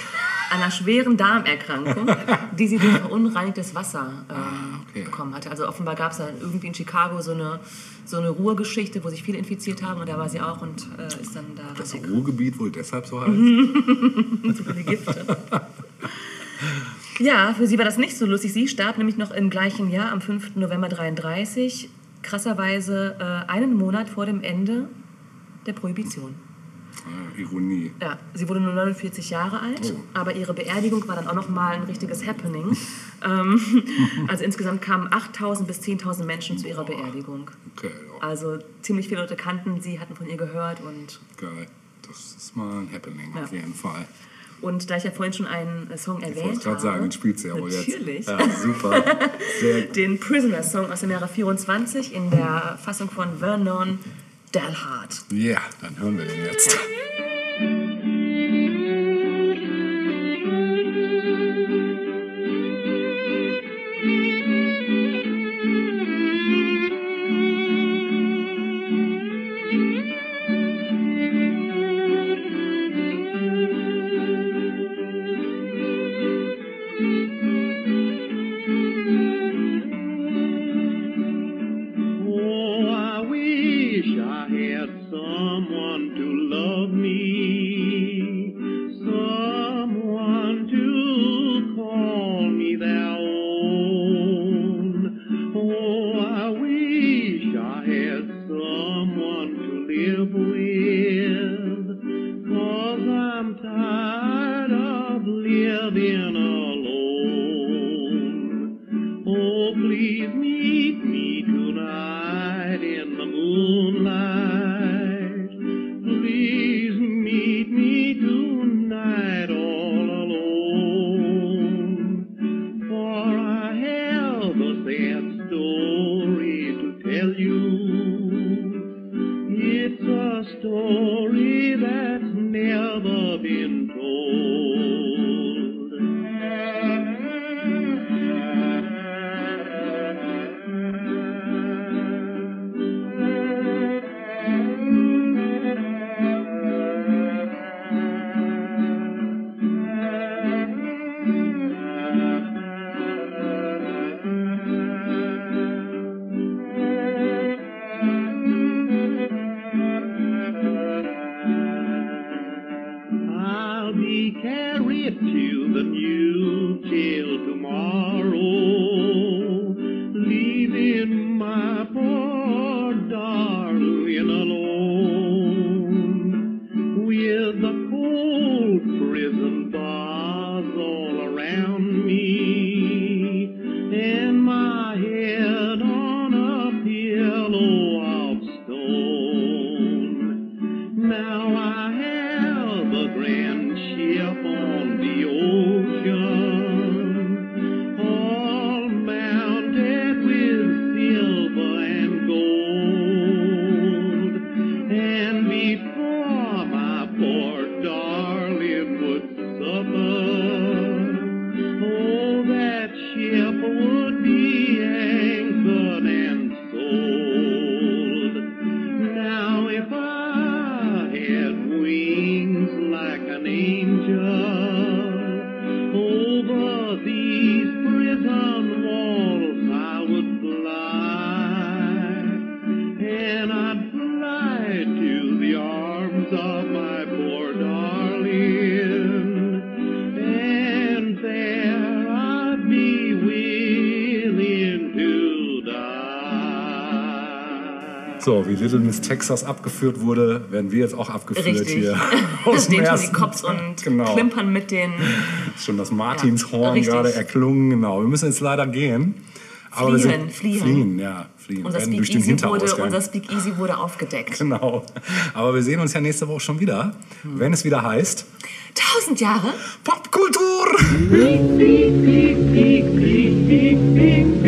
Einer schweren Darmerkrankung, die sie durch verunreinigtes Wasser ähm, Ah, okay. bekommen hatte. Also offenbar gab es da irgendwie in Chicago so eine, so eine Ruhrgeschichte, wo sich viele infiziert haben und da war sie auch und äh, ist dann da Das. Ruhrgebiet wohl deshalb so heißt? so viele Gifte. Ja, für sie war das nicht so lustig. Sie starb nämlich noch im gleichen Jahr, am 5. November 33, krasserweise äh, einen Monat vor dem Ende der Prohibition. Ah, Ironie. Ja, sie wurde nur 49 Jahre alt, Oh. aber ihre Beerdigung war dann auch noch mal ein richtiges Happening. ähm, also insgesamt kamen 8.000 bis 10.000 Menschen zu ihrer Beerdigung. Okay, ja, Also ziemlich viele Leute kannten sie, hatten von ihr gehört und geil. Das ist mal ein Happening Ja. auf jeden Fall. und da ich ja vorhin schon einen äh, Song Ich erwähnt wollte gerade habe, sagen, den spielt sie ja wohl jetzt. Natürlich. Ja, super. Den Prisoner Song aus dem Jahre 24 in der Fassung von Vernon Dalhart. Ja, dann hören wir den jetzt. Little Miss Texas abgeführt wurde, werden wir jetzt auch abgeführt Richtig. hier. Da aus dem stehen schon die ersten- Cops und genau. klimpern mit den. Ist schon das Martinshorn richtig. gerade erklungen. Genau, wir müssen jetzt leider gehen. Aber wir Fliehen, sind, fliehen. Fliehen, ja, fliehen. Unser durch Speak, den Easy wurde, unser Speak Easy wurde aufgedeckt. Genau. Aber wir sehen uns ja nächste Woche schon wieder, wenn es wieder heißt Tausend Jahre? Popkultur! Peek, peek, peek, peek, peek.